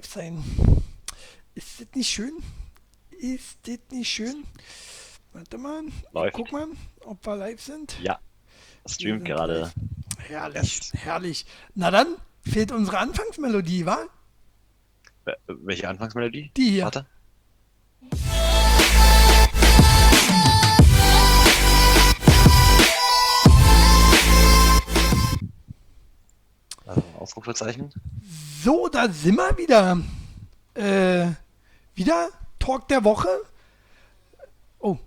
live sein. Ist das nicht schön? Ist das nicht schön? Warte mal. Läuft. Guck mal, ob wir live sind. Ja, streamt gerade. Herrlich, herrlich. Na dann, fehlt unsere Anfangsmelodie, wa? Äh, Welche Anfangsmelodie? Die hier. Warte. Also, Ausrufezeichen. So, da sind wir wieder. Äh, wieder Talk der Woche. Oh.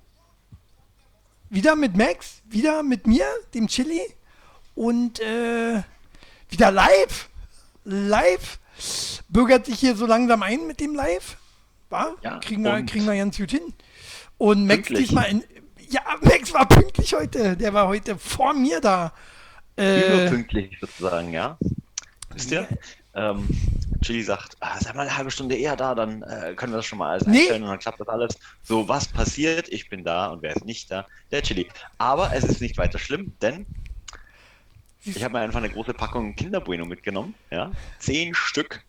Wieder mit Max, wieder mit mir, dem Chili. Und äh, wieder live. Live. Bürgert sich hier so langsam ein mit dem Live. War? Ja, kriegen, wir, kriegen wir ganz gut hin. Und Max Pünktlich. diesmal in. Ja, Max war pünktlich heute. Der war heute vor mir da. Äh, Überpünktlich sozusagen, ja. Wisst ihr? Ähm, Chili sagt, ah, sei mal eine halbe Stunde eher da, dann äh, können wir das schon mal alles Nee. einstellen und dann klappt das alles. So, was passiert? Ich bin da und wer ist nicht da? Der Chili. Aber es ist nicht weiter schlimm, denn ich habe mir einfach eine große Packung Kinderbueno mitgenommen. Ja, zehn Stück.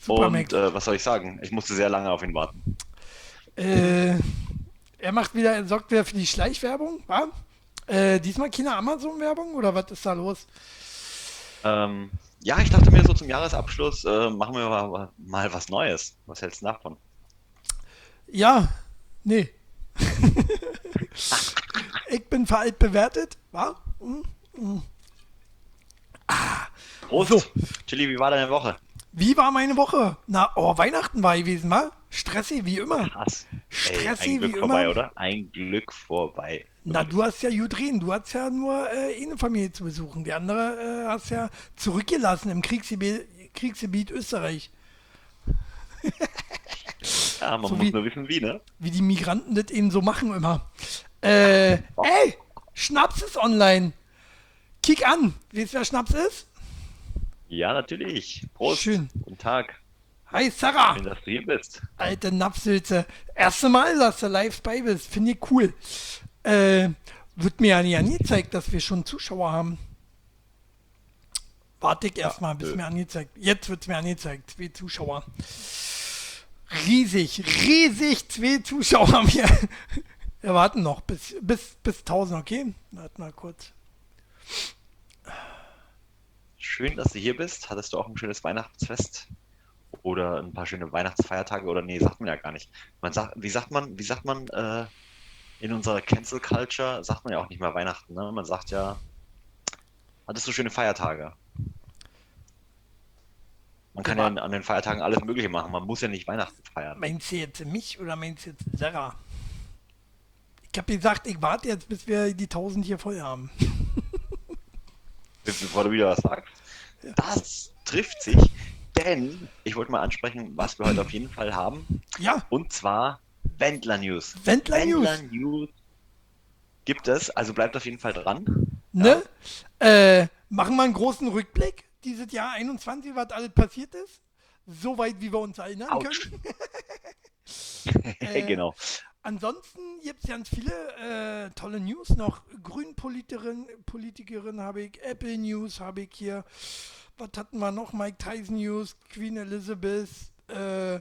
super, und äh, was soll ich sagen? Ich musste sehr lange auf ihn warten. Äh, er macht wieder, er sorgt wieder für die Schleichwerbung, wa? Äh, diesmal keine Amazon-Werbung oder was ist da los? Ähm, ja, ich dachte mir so zum Jahresabschluss äh, machen wir mal, mal was Neues. Was hältst du davon? Ja, nee. ich bin veralt bewertet, wa? Hm? Prost! So. Chili, wie war deine Woche? Wie war meine Woche? Na, oh, Weihnachten war gewesen, wa? Stressig wie immer. Krass. Ey, Stressig ein Glück wie vorbei, immer. oder? Ein Glück vorbei. Na, du hast ja gut reden. Du hast ja nur äh, eine Familie zu besuchen. Die andere äh, hast ja zurückgelassen im Kriegsgebiet, Kriegsgebiet Österreich. Ja, man So muss wie- nur wissen, wie, ne? wie die Migranten das eben so machen immer. Äh, ey, Schnaps ist online. Kick an. Weißt du, wer Schnaps ist? Ja, natürlich. Prost. Schön. Guten Tag. Hi, Sarah. Schön, dass du hier bist. Alte Napsülze. Erste Mal, dass du live bei bist. Finde ich cool. Äh, wird mir ja nie angezeigt, dass wir schon Zuschauer haben. Warte ich erstmal, bis äh. mir angezeigt. Jetzt wird es mir angezeigt. Zwei Zuschauer. Riesig, riesig, zwei Zuschauer haben wir. Wir warten noch bis, bis, bis 1000, okay? Warte mal kurz. Schön, dass du hier bist. Hattest du auch ein schönes Weihnachtsfest? Oder ein paar schöne Weihnachtsfeiertage? Oder nee, sagt man ja gar nicht. Man sagt, wie sagt man, wie sagt man, äh, in unserer Cancel Culture sagt man ja auch nicht mehr Weihnachten, ne? Man sagt ja, hattest du schöne Feiertage? Man kann ja an an den Feiertagen alles Mögliche machen. Man muss ja nicht Weihnachten feiern. Meinst du jetzt mich oder meinst du jetzt Sarah? Ich habe gesagt, ich warte jetzt, bis wir die 1000 hier voll haben. bevor du wieder was sagst. Das trifft sich, denn ich wollte mal ansprechen, was wir heute auf jeden Fall haben. Ja, Und zwar Wendler News. Wendler News. Wendler News gibt es, also bleibt auf jeden Fall dran. Ne? Äh, machen wir einen großen Rückblick. Dieses Jahr 21, was alles passiert ist. Soweit, wie wir uns erinnern Autsch. können. Äh, genau. Ansonsten gibt es ganz viele äh, tolle News noch. Grünpolitikerin Politikerin habe ich, Apple News habe ich hier. Was hatten wir noch? Mike Tyson News, Queen Elizabeth. Äh,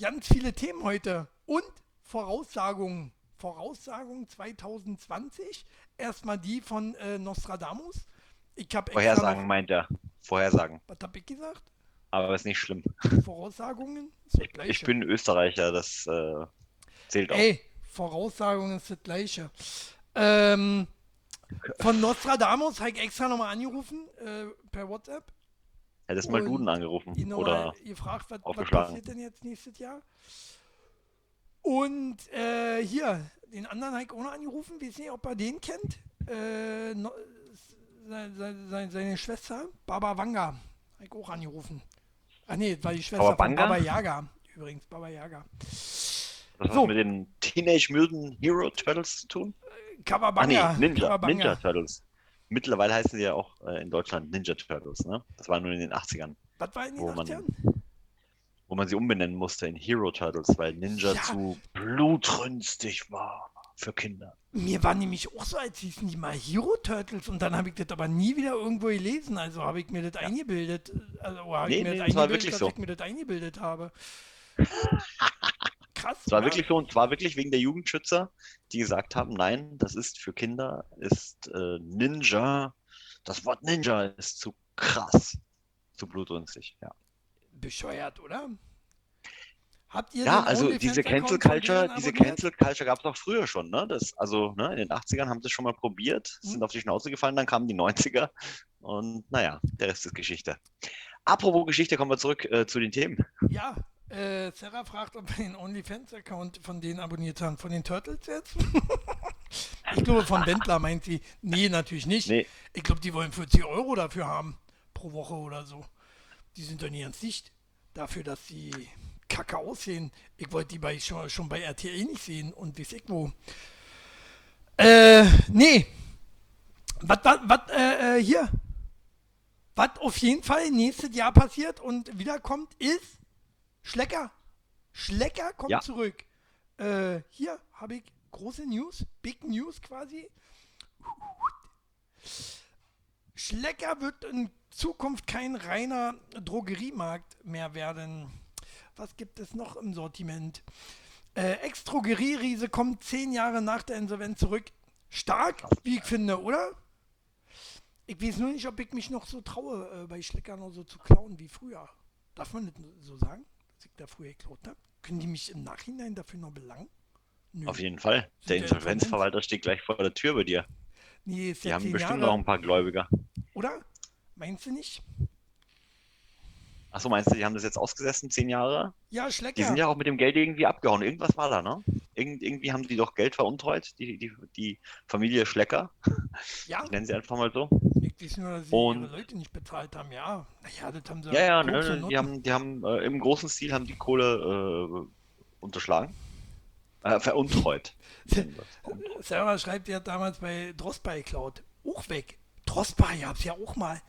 ganz viele Themen heute. Und Voraussagungen. Voraussagungen 2020. Erstmal die von äh, Nostradamus. Ich habe Vorhersagen meint er. Vorhersagen. Was habe ich gesagt? Aber ist nicht schlimm. Voraussagungen? Ich, ich bin Österreicher, das äh, zählt auch. Ey, Voraussagungen ist das gleiche. Ähm, von Nostradamus habe ich extra nochmal angerufen, äh, per WhatsApp. Hättest mal Duden angerufen. Oder gefragt, was, was passiert denn jetzt nächstes Jahr? Und äh, hier, den anderen habe ich auch noch angerufen, weiß nicht, ob er den kennt. Äh, no, seine, seine, seine Schwester, Baba Wanga, habe ich auch angerufen. Ah nee, das war die Schwester Baba von? Baba Yaga. Übrigens, Baba Yaga. das hat so. mit den Teenage Mutant Hero Turtles zu tun? Ah Kawabanga. nee, Ninja, Kawabanga. Ninja Turtles. Mittlerweile heißen sie ja auch äh, in Deutschland Ninja Turtles, ne? Das war nur in den 80ern, Was war in den Wo man- 80ern? Wo man sie umbenennen musste in Hero Turtles, weil Ninja Ja. zu blutrünstig war. für Kinder. Mir war nämlich auch so, als hießen die mal Hero Turtles und dann habe ich das aber nie wieder irgendwo gelesen. Also habe ich mir das eingebildet. Also habe Nee, ich mir nee, das das war wirklich dass so. ich mir das eingebildet habe. Krass. Es war ja. wirklich so, und zwar wirklich wegen der Jugendschützer, die gesagt haben, nein, das ist für Kinder, ist äh, Ninja, das Wort Ninja ist zu krass, zu blutrünstig, ja. Bescheuert, oder? Habt ihr Ja, also diese Cancel Culture, diese? Cancel Culture gab es auch früher schon, ne? Das, also, ne, in den 80ern haben sie es schon mal probiert, Hm. sind auf die Schnauze gefallen, dann kamen die 90er und naja, der Rest ist Geschichte. Apropos Geschichte, kommen wir zurück äh, zu den Themen. Ja, äh, Sarah fragt, ob wir den OnlyFans-Account von denen abonniert haben. Von den Turtles jetzt? ich glaube, von Wendler meint sie. Nee, natürlich nicht. Nee, Ich glaube, die wollen 40 Euro dafür haben. Pro Woche oder so. Die sind doch nie ans Licht. Dafür, dass sie kacke aussehen. Ich wollte die bei, schon, schon bei RTL nicht sehen und weiß ich wo. Äh, nee. Was, was, was, äh, äh, hier. Was auf jeden Fall nächstes Jahr passiert und wiederkommt, ist Schlecker. Schlecker kommt Ja. zurück. Äh, hier habe ich große News, Big News quasi. Schlecker wird in Zukunft kein reiner Drogeriemarkt mehr werden. Was gibt es noch im Sortiment? Äh, Ex-Drogerieriese kommt zehn Jahre nach der Insolvenz zurück. Stark, wie ich finde, oder? Ich weiß nur nicht, ob ich mich noch so traue, äh, bei Schlecker noch so zu klauen wie früher. Darf man das so sagen, dass ich da früher geklaut habe? Können die mich im Nachhinein dafür noch belangen? Nö. auf jeden Fall. Der der Insolvenzverwalter steht gleich vor der Tür bei dir. Nee, Die haben bestimmt Jahre, auch ein paar Gläubiger. oder? Meinst du nicht? Achso, meinst du, die haben das jetzt ausgesessen, zehn Jahre? Ja, Schlecker. Die sind ja auch mit dem Geld irgendwie abgehauen. Irgendwas war da, ne? Irgend, irgendwie haben die doch Geld veruntreut, die, die, die Familie Schlecker. ja, Ich nenne sie einfach mal so. ich weiß nur, dass sie Und- ihre Leute nicht bezahlt haben. Ja, naja, das haben sie Ja, ja, große ne, die Noten. haben, die haben äh, im großen Stil haben die Kohle äh, unterschlagen. Äh, veruntreut. Nennen. Sarah schreibt, die hat damals bei Drospa geklaut. Auch weg. Drospa, ihr habt ja auch mal.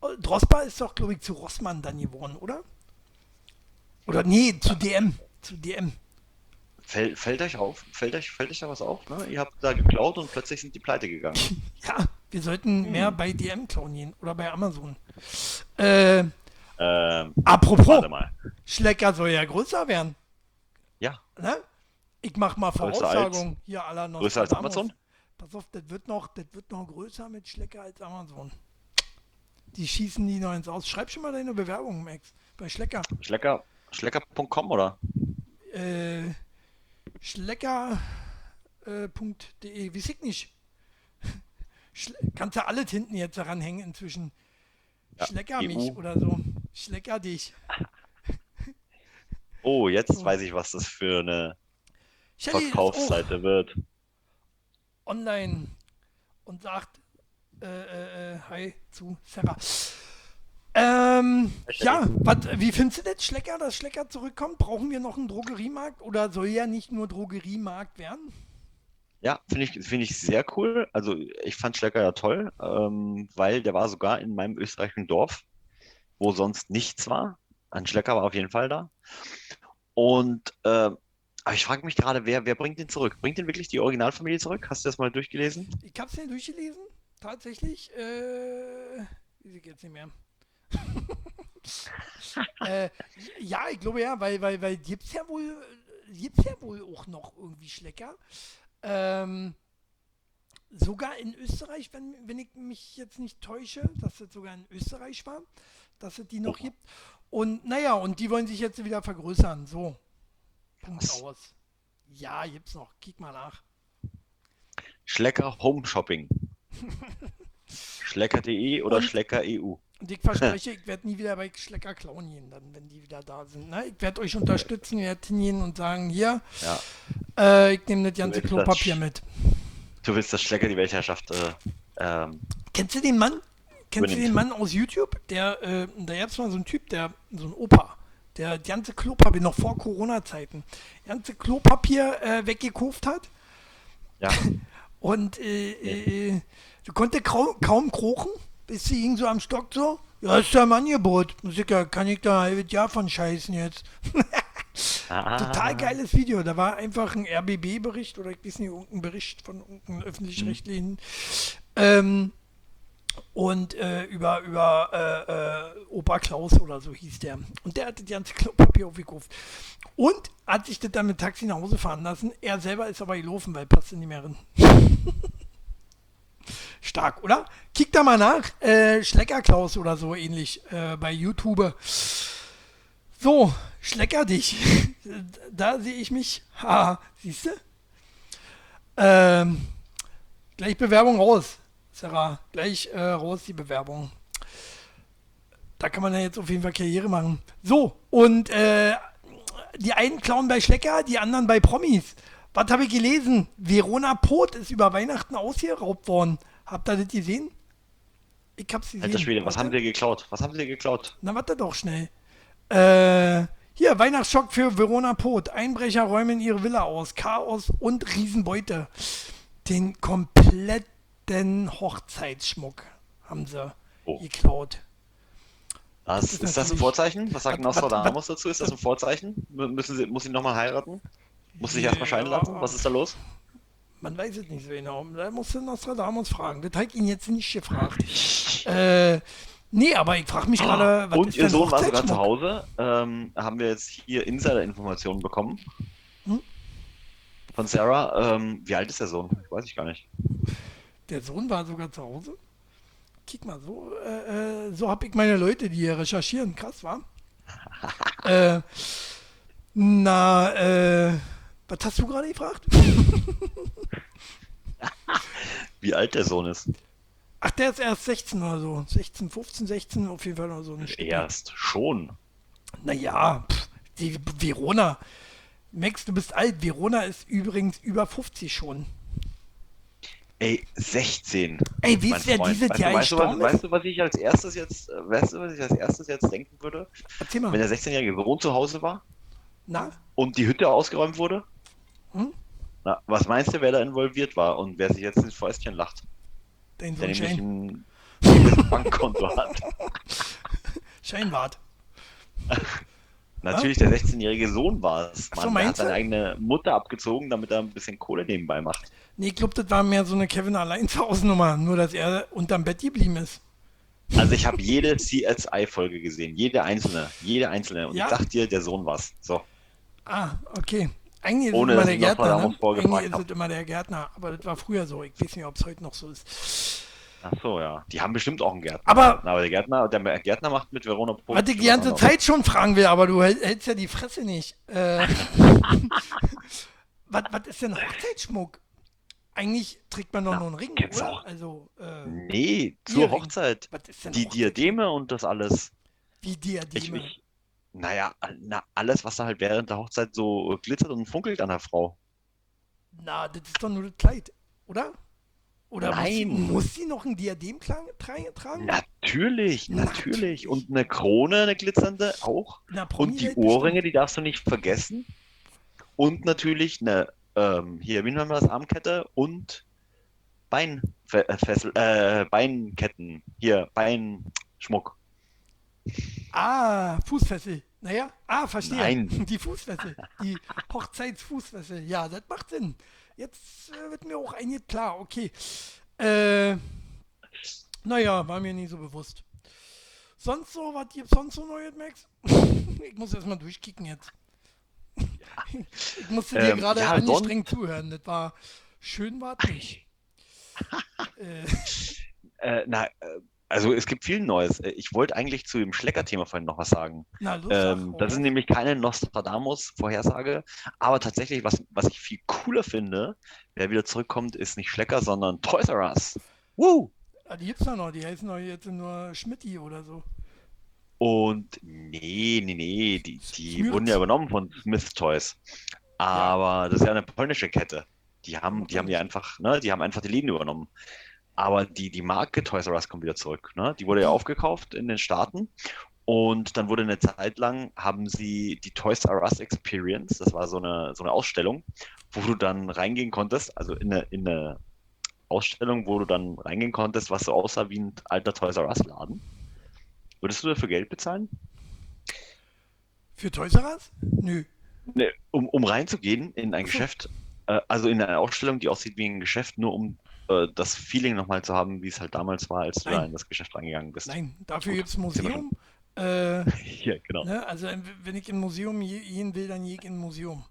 Oh, Drospa ist doch, glaube ich, zu Rossmann dann geworden, oder? Oder nee, zu DM. Zu DM. Fällt, fällt euch auf? Fällt euch, fällt euch da was auf? Ne? Ihr habt da geklaut und plötzlich sind die pleite gegangen. Ja, wir sollten Hm. mehr bei DM klauen gehen oder bei Amazon. Äh, Ähm, apropos. Schlecker soll ja größer werden. Ja, Ne? Ich mach mal Größer Voraussagung hier aller größer als. Amazon? Pass auf, das wird noch, das wird noch größer mit Schlecker als Amazon. Die schießen die noch ins Aus. Schreib schon mal deine Bewerbung, Max. Bei Schlecker. Schlecker, schlecker.com oder? Äh, Schlecker.de, äh, weiß ich nicht. Schle kannst du alles hinten jetzt daran hängen inzwischen. Ja, Schlecker EU. mich oder so. Schlecker dich. Oh, jetzt So. weiß ich, was das für eine Verkaufsseite wird. Online und sagt äh, äh, äh, Hi zu Sarah. Ähm, ja, wat, wie findest du das, Schlecker, dass Schlecker zurückkommt? Brauchen wir noch einen Drogeriemarkt oder soll ja nicht nur Drogeriemarkt werden? Ja, finde ich, finde ich sehr cool. Also ich fand Schlecker ja toll, ähm, weil der war sogar in meinem österreichischen Dorf, wo sonst nichts war. Ein Schlecker war auf jeden Fall da. Und äh, aber ich frage mich gerade, wer, wer bringt den zurück? Bringt den wirklich die Originalfamilie zurück? Hast du das mal durchgelesen? Ich hab's ja durchgelesen, tatsächlich. Äh, jetzt nicht mehr. äh, ja, ich glaube ja, weil, weil, weil gibt's ja wohl, gibt's ja wohl auch noch irgendwie Schlecker. Ähm, sogar in Österreich, wenn, wenn ich mich jetzt nicht täusche, dass das sogar in Österreich war, dass es die noch gibt. Und naja, und die wollen sich jetzt wieder vergrößern. So. Punkt aus. Ja, gibt's noch. Kick mal nach. Schlecker Home Shopping. Schlecker.de oder Und- Schlecker E EU. Und ich verspreche, ich werde nie wieder bei Schlecker klauen gehen, dann, wenn die wieder da sind. Ne? Ich werde euch unterstützen, wir werden hingehen und sagen, hier, Ja. äh, ich nehme das ganze Klopapier das- mit. Du willst, dass Schlecker die Weltherrschaft äh, ähm, Kennst du den Mann? Kennst du den Mann aus YouTube? Der, äh, da gab es mal so einen Typ, der, so ein Opa, der ganze Klopapier, noch vor Corona-Zeiten, ganze Klopapier äh, weggekauft hat ja, und äh, äh, du konnte kaum, kaum krochen, bis sie hing so am Stock so. Ja, ist ja im Angebot. Musiker, kann ich da ein halbes Jahr von scheißen jetzt. Ah. Total geiles Video. Da war einfach ein RBB-Bericht oder ich weiß nicht, irgendein Bericht von irgendeinem öffentlich-rechtlichen. Ähm, und äh, über, über äh, äh, Opa Klaus oder so hieß der. Und der hatte die ganze Klopapier aufgekauft. Und hat sich das dann mit Taxi nach Hause fahren lassen. Er selber ist aber gelaufen, weil passte nicht mehr rein. Stark, oder? Kick da mal nach. Äh, Schlecker Klaus oder so ähnlich äh, bei YouTube. So, Schlecker dich. da sehe ich mich. Ha, siehst du? Ähm, gleich Bewerbung raus. Sarah, gleich äh, raus die Bewerbung. Da kann man ja jetzt auf jeden Fall Karriere machen. So, und äh, die einen klauen bei Schlecker, die anderen bei Promis. Was habe ich gelesen? Verona Pot ist über Weihnachten ausgeraubt worden. Habt ihr das gesehen? Ich hab's gesehen. Alter Schwede, was Warte. haben wir geklaut? Was haben wir geklaut? Na, warte doch schnell. Äh, hier, Weihnachtsschock für Verona Pot. Einbrecher räumen ihre Villa aus. Chaos und Riesenbeute. Den kompletten Hochzeitsschmuck haben sie Oh. geklaut. Was, ist ist, das ein Vorzeichen? Was sagt Nostradamus dazu? Ist das ein Vorzeichen? Mü- Müssen sie, muss sie nochmal heiraten? Muss sie sich erstmal scheiden Ja. lassen? Was ist da los? Man weiß es nicht so genau. Da musst du Nostradamus fragen. Das ich ihn jetzt nicht gefragt. äh, nee, aber ich frage mich gerade, was Und ist ihr Sohn war sogar zu? Hause. Ähm, haben wir jetzt hier Insider-Informationen bekommen. Hm? Von Sarah. Ähm, wie alt ist der Sohn? Weiß ich gar nicht. Der Sohn war sogar zu Hause. Kick mal, so, äh, äh, so habe ich meine Leute, die hier recherchieren. Krass, war. äh, na, äh, was hast du gerade gefragt? Wie alt der Sohn ist? Ach, der ist erst 16 oder so. 16, 15, 16, auf jeden Fall noch so. Erst schon. Naja, pff, die Verona. Max, du bist alt. Verona ist übrigens über 50 schon. Ey, 16. Ey, wie ist der Freund. dieses weißt, Jahr du, weißt, du, was, weißt du, was ich als erstes jetzt, äh, weißt du, was ich als erstes jetzt denken würde? Erzähl Wenn mal. der 16-jährige Sohn zu Hause war Na? und die Hütte ausgeräumt wurde? Hm? Na, was meinst du, wer da involviert war und wer sich jetzt ins Fäustchen lacht? Dein Der nämlich Shane. ein Bankkonto hat. Scheinwart. Natürlich, der 16-jährige Sohn war es. Ach so, hat seine eigene Mutter abgezogen, damit er ein bisschen Kohle nebenbei macht. Nee, ich glaube, das war mehr so eine Kevin allein zu Hause Nummer, nur dass er unterm Bett geblieben ist. Also ich habe jede CSI-Folge gesehen, jede einzelne, jede einzelne. Und Ja? ich sag dir, der Sohn war's. So. Ah, okay. Eigentlich ist Ohne, es immer der Gärtner, ne? Eigentlich ist es immer der Gärtner, aber das war früher so. Ich weiß nicht, ob es heute noch so ist. Ach so, ja. Die haben bestimmt auch einen Gärtner. Aber- aber der Gärtner, der Gärtner macht mit Verona Poth Was ich die ganze Zeit schon fragen will, aber du hält- hältst ja die Fresse nicht. Äh, was, was ist denn Hochzeitsschmuck? Eigentlich trägt man doch Na, nur einen Ring, oder? auch. Also, äh, noch. Nee, zur. Hochzeit. Die Hochzeit- Diademe und das alles. Wie Ich, Diademe. ich, naja, na, alles, was da halt während der Hochzeit so glitzert und funkelt an der Frau. Na, das ist doch nur das Kleid, oder? Oder muss sie, Nein. muss sie noch ein Diadem tra tra tragen? Natürlich, Natürlich. natürlich. Und eine Krone, eine glitzernde auch. Na, Und die Ohrringe, die darfst du nicht vergessen. Und natürlich eine, ähm, hier, wie nennen wir das, Armkette und Beinfessel, äh, Beinketten. Hier, Beinschmuck. Ah, Fußfessel. Naja, ah, verstehe. Nein. Die Fußfessel. Die Hochzeitsfußfessel. Ja, das macht Sinn. Jetzt äh, wird mir auch einiges klar. Okay. Äh, naja, war mir nie so bewusst. Sonst so, was gibt's sonst so Neues, Max? ich muss erstmal durchkicken jetzt. Ich musste dir Ähm, gerade ja, angestrengt zuhören. Das war schön, war es nicht. äh, Äh, na, äh, also es gibt viel Neues. Äh, Ich wollte eigentlich zu dem Schlecker-Thema vorhin noch was sagen. na, los, Ähm, das ist nämlich keine Nostradamus-Vorhersage, aber tatsächlich, was, was ich viel cooler finde, wer wieder zurückkommt, ist nicht Schlecker, sondern Toys R Us. Woo! Ah, die gibt's da noch, die heißen doch jetzt nur Schmidti oder so. Und nee, nee, nee, die, die wurden ja übernommen von Smith Toys. Aber das ist ja eine polnische Kette. Die haben, die haben ja einfach, ne, die haben einfach die Läden übernommen. Aber die, die Marke Toys R Us kommt wieder zurück. Ne? Die wurde ja aufgekauft in den Staaten. Und dann wurde eine Zeit lang, haben sie die Toys R Us Experience, das war so eine, so eine Ausstellung, wo du dann reingehen konntest, also in eine, in eine Ausstellung, wo du dann reingehen konntest, was so aussah wie ein alter Toys R Us Laden. Würdest du dafür Geld bezahlen? Für Toys R Us? Nö. Ne, um, um reinzugehen in ein Geschäft, äh, also in eine Ausstellung, die aussieht wie ein Geschäft, nur um äh, das Feeling nochmal zu haben, wie es halt damals war, als du Nein. da in das Geschäft reingegangen bist. Nein, dafür gibt es Museum. Äh, Ja, genau. ne? Also wenn ich im Museum je- gehen will, dann gehe ich in ein Museum.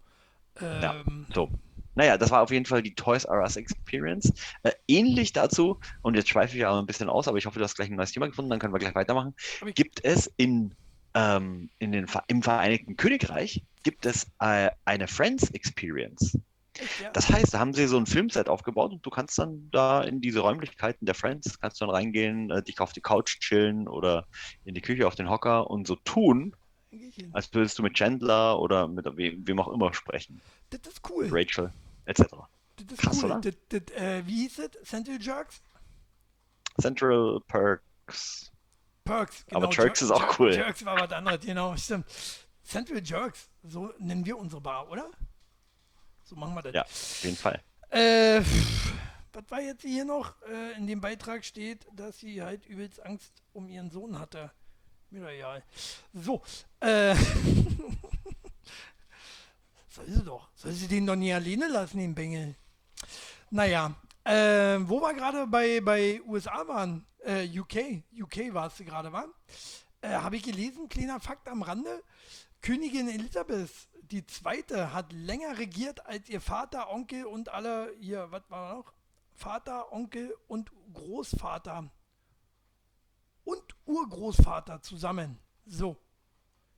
Ja. Ähm, So. Naja, das war auf jeden Fall die Toys R Us Experience. Äh, ähnlich dazu, und jetzt schweife ich aber ein bisschen aus, aber ich hoffe, du hast gleich ein neues Thema gefunden, dann können wir gleich weitermachen. Gibt es in, ähm, in den, im Vereinigten Königreich gibt es äh, eine Friends Experience. ja? Das heißt, da haben sie so ein Filmset aufgebaut und du kannst dann da in diese Räumlichkeiten der Friends, kannst du dann reingehen, äh, dich auf die Couch chillen oder in die Küche auf den Hocker und so tun, als würdest du mit Chandler oder mit wem, wem auch immer sprechen. Das ist cool. Rachel, etc. Das ist Krass, cool. oder? Das, das, äh, wie hieß es? Central Jerks? Central Perks. Perks. Aber genau, Jerks ist auch cool. Jerks war was anderes, genau, stimmt. Central Jerks, so nennen wir unsere Bar, oder? So machen wir das. Ja, auf jeden Fall. Äh, was war jetzt hier noch? Äh, in dem Beitrag steht, dass sie halt übelst Angst um ihren Sohn hatte. Mir egal. So, äh. soll sie doch. Soll sie den doch nie alleine lassen, den Bengel? Naja, äh, wo wir gerade bei, bei USA waren, äh, UK, UK warst du gerade, war? Äh, Habe ich gelesen, kleiner Fakt am Rande. Königin Elisabeth die Zweite hat länger regiert als ihr Vater, Onkel und alle, hier, was war noch? Vater, Onkel und Großvater und Urgroßvater zusammen. So,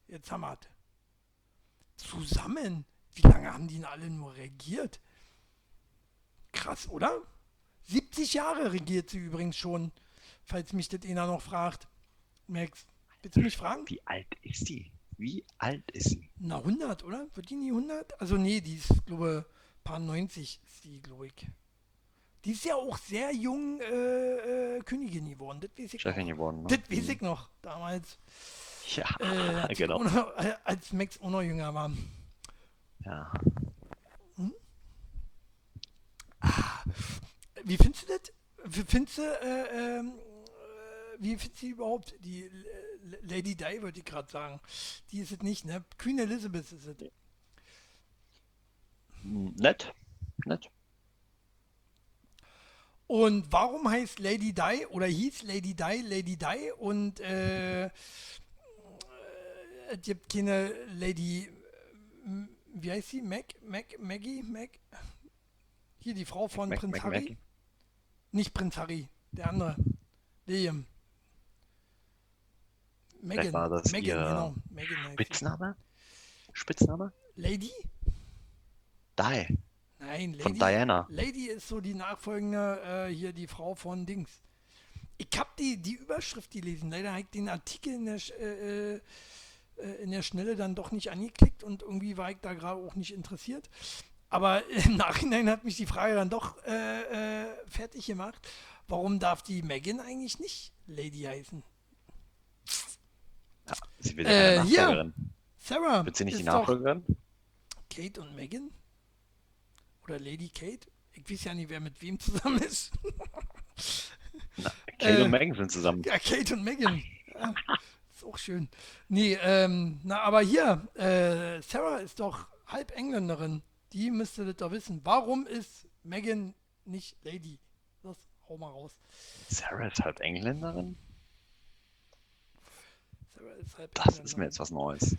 jetzt haben wir es. Zusammen? Wie lange haben die denn alle nur regiert? Krass, oder? 70 Jahre regiert sie übrigens schon, falls mich das einer noch fragt. Max, willst du mich fragen? Wie alt ist die? Wie alt ist sie? Na, 100, oder? Wird die nie 100? Also, nee, die ist, glaube paar 90 ist die, glaube ich. Die ist ja auch sehr jung äh, äh, Königin geworden, das weiß ich Chefin noch. geworden. Ne? Das weiß ich noch, damals, Ja, äh, als, ich genau. noch, äh, als Max auch noch jünger war. Ja. Wie findest du das? Wie findest du, äh, ähm, äh, wie findest du überhaupt die äh, Lady Di, würde ich gerade sagen. Die ist es nicht, ne? Queen Elizabeth ist es. Hm, Nett. Nett. Und warum heißt Lady Di oder hieß Lady Di Lady Di und äh, äh, es gibt keine Lady, äh, wie heißt sie? Mac? Mac? Maggie? Mac? Hier die Frau von Mac- Prinz Mac- Harry? Mackie. Nicht Prinz Harry, der andere. Liam. Megan. war das Megan, genau. Megan. Spitzname? Spitzname? Lady? Di. Nein, Lady. Von Diana. Lady ist so die nachfolgende, äh, hier die Frau von Dings. Ich hab die, die Überschrift gelesen. Leider habe ich den Artikel in der, äh, äh, in der Schnelle dann doch nicht angeklickt und irgendwie war ich da gerade auch nicht interessiert. Aber im Nachhinein hat mich die Frage dann doch äh, äh, fertig gemacht. Warum darf die Megan eigentlich nicht Lady heißen? Ja, sie wird Äh, ja keine hier. Nachfolgerin. Sarah. Wird sie nicht die Nachfolgerin? Kate und Megan? Oder Lady Kate? Ich weiß ja nicht, wer mit wem zusammen ist. Na, Kate Äh, und Megan sind zusammen. Ja, Kate und Megan. Ist auch schön. Nee, ähm, na, aber hier, äh, Sarah ist doch halb Engländerin. Die müsste das doch wissen. Warum ist Megan nicht Lady? Das hau mal raus. Sarah ist halb Engländerin? Sarah ist halb Das ist mir Engländerin. jetzt was Neues.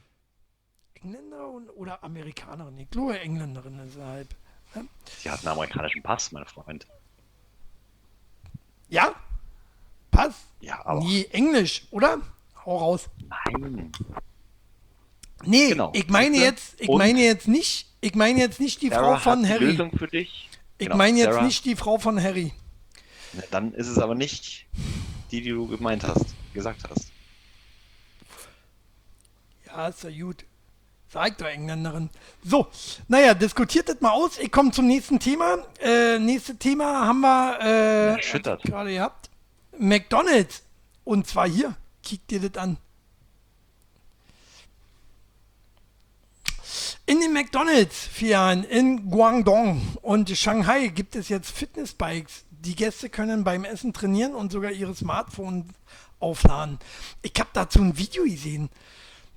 Engländer und, oder Amerikanerin? Ich glaube, Engländerin ist sie halb. Sie hat einen amerikanischen Pass, mein Freund. Ja? Pass? Ja, aber Nee, Englisch, oder? Hau raus. nein. Nee, Genau. ich meine jetzt, ich Und- meine jetzt nicht, ich meine jetzt nicht die Frau Sarah von hat die Harry. Lösung für dich. Ich Genau, meine jetzt Sarah- nicht die Frau von Harry. Na, Dann ist es aber nicht die, die du gemeint hast, gesagt hast. Ja, ist ja gut. Sag doch Engländerin. So, naja, diskutiert das mal aus. Ich komme zum nächsten Thema. Äh, nächstes Thema haben wir äh, gerade gehabt. McDonalds. Und zwar hier. Kick dir das an. In den McDonalds-Filialen in Guangdong und Shanghai gibt es jetzt Fitnessbikes. Die Gäste können beim Essen trainieren und sogar ihre Smartphones aufladen. Ich habe dazu ein Video gesehen.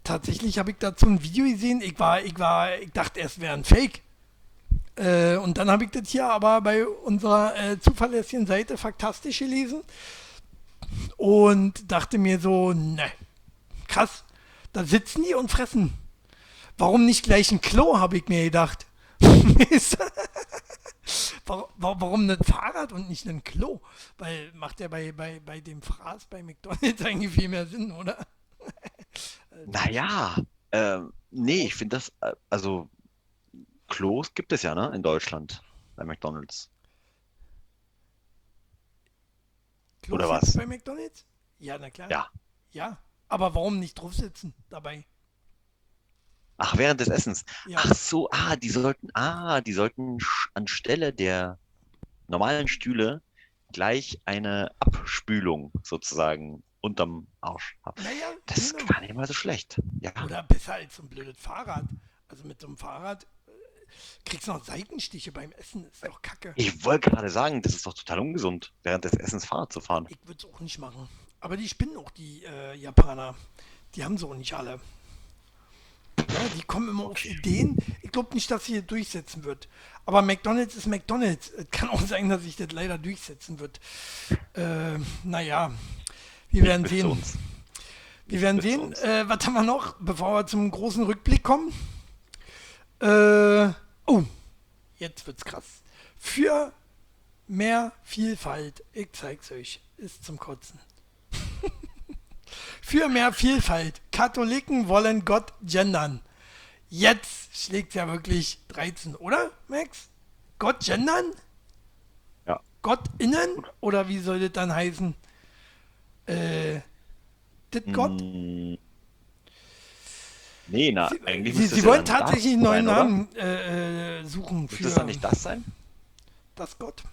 tatsächlich habe ich dazu ein Video gesehen. Ich war, ich war, ich dachte erst wäre ein Fake. Äh, und dann habe ich das hier aber bei unserer äh, zuverlässigen Seite faktastisch gelesen und dachte mir so, ne, krass, da sitzen die und fressen. Warum nicht gleich ein Klo, habe ich mir gedacht. warum, ein Fahrrad und nicht ein Klo? Weil macht ja bei, bei, bei dem Fraß bei McDonalds eigentlich viel mehr Sinn, oder? naja, ähm, nee, ich finde das, äh, also Klos gibt es ja, ne, in Deutschland bei McDonalds. Klos Oder was? Bei McDonalds? Ja, na klar. Ja. Ja, aber warum nicht drauf sitzen dabei? Ach, während des Essens. Ja. Ach so, ah, die sollten, ah, die sollten anstelle der normalen Stühle gleich eine Abspülung sozusagen unterm Arsch haben. Naja, das ist genau. gar nicht mal so schlecht. Ja. Oder besser als so ein blödes Fahrrad. Also mit so einem Fahrrad kriegst du noch Seitenstiche beim Essen. Ist doch kacke. Ich wollte gerade sagen, das ist doch total ungesund, während des Essens Fahrrad zu fahren. Ich würde es auch nicht machen. Aber die spinnen auch, die äh, Japaner. Die haben so nicht alle. Ja, die kommen immer Okay. auf Ideen. Ich glaube nicht, dass sie hier durchsetzen wird. Aber McDonalds ist McDonalds. Es kann auch sein, dass sich das leider durchsetzen wird. Äh, naja, wir werden sehen. Wir werden sehen. Äh, was haben wir noch, bevor wir zum großen Rückblick kommen? Äh, oh, jetzt wird's krass. Für mehr Vielfalt, ich zeig's euch, ist zum Kotzen. Für mehr Vielfalt. Katholiken wollen Gott gendern. Jetzt schlägt ja wirklich 13, oder, Max? Gott gendern? Ja. Gott innen? Oder wie soll das dann heißen? Äh, das Gott? Mm. Nee, na, Sie, eigentlich Sie, Sie wollen das tatsächlich einen neuen? Namen äh, äh, suchen Müsste für es dann nicht das sein? das Gott.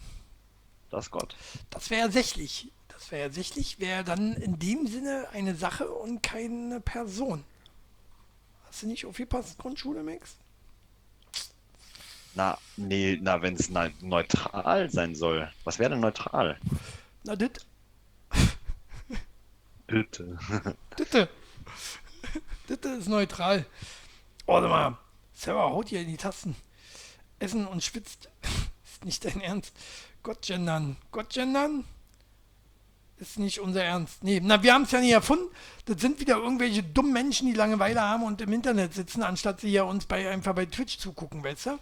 Das Gott. Das wäre ja sächlich. Das wäre ja sächlich, wäre dann in dem Sinne eine Sache und keine Person. Hast du nicht aufgepasst, Grundschule, Max? Na, nee, na, wenn es ne neutral sein soll. Was wäre denn neutral? Na, das, Bitte. bitte. Das ist neutral. Warte mal. Sarah haut hier in die Tasten. Essen und schwitzt. ist nicht dein Ernst. Gott gendern. Gott gendern? Ist nicht unser Ernst. Nee, na, wir haben es ja nie erfunden. Das sind wieder irgendwelche dummen Menschen, die Langeweile haben und im Internet sitzen, anstatt sie ja uns bei, einfach bei Twitch zugucken, weißt du?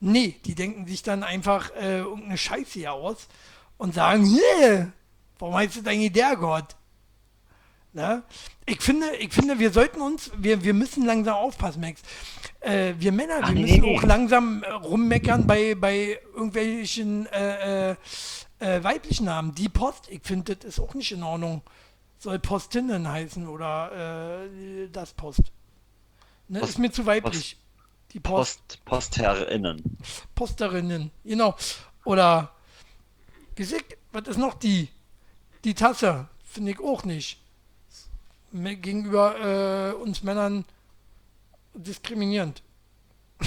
Nee, die denken sich dann einfach äh, irgendeine Scheiße hier aus und sagen, yeah, warum heißt es eigentlich der Gott? Ne? Ich finde, ich finde, wir sollten uns, wir, wir müssen langsam aufpassen, Max. Äh, wir Männer, Ah, wir nee, müssen nee, auch langsam äh, rummeckern bei, bei irgendwelchen äh, äh, äh, weiblichen Namen. Die Post, ich finde, das ist auch nicht in Ordnung. Soll Postinnen heißen oder äh, das Post. Ne, Post- ist mir zu weiblich. Die Post, Post, PostherrInnen. Posterinnen, genau. Oder, wie was ist noch die? Die Tasse, finde ich auch nicht. Gegenüber äh, uns Männern diskriminierend.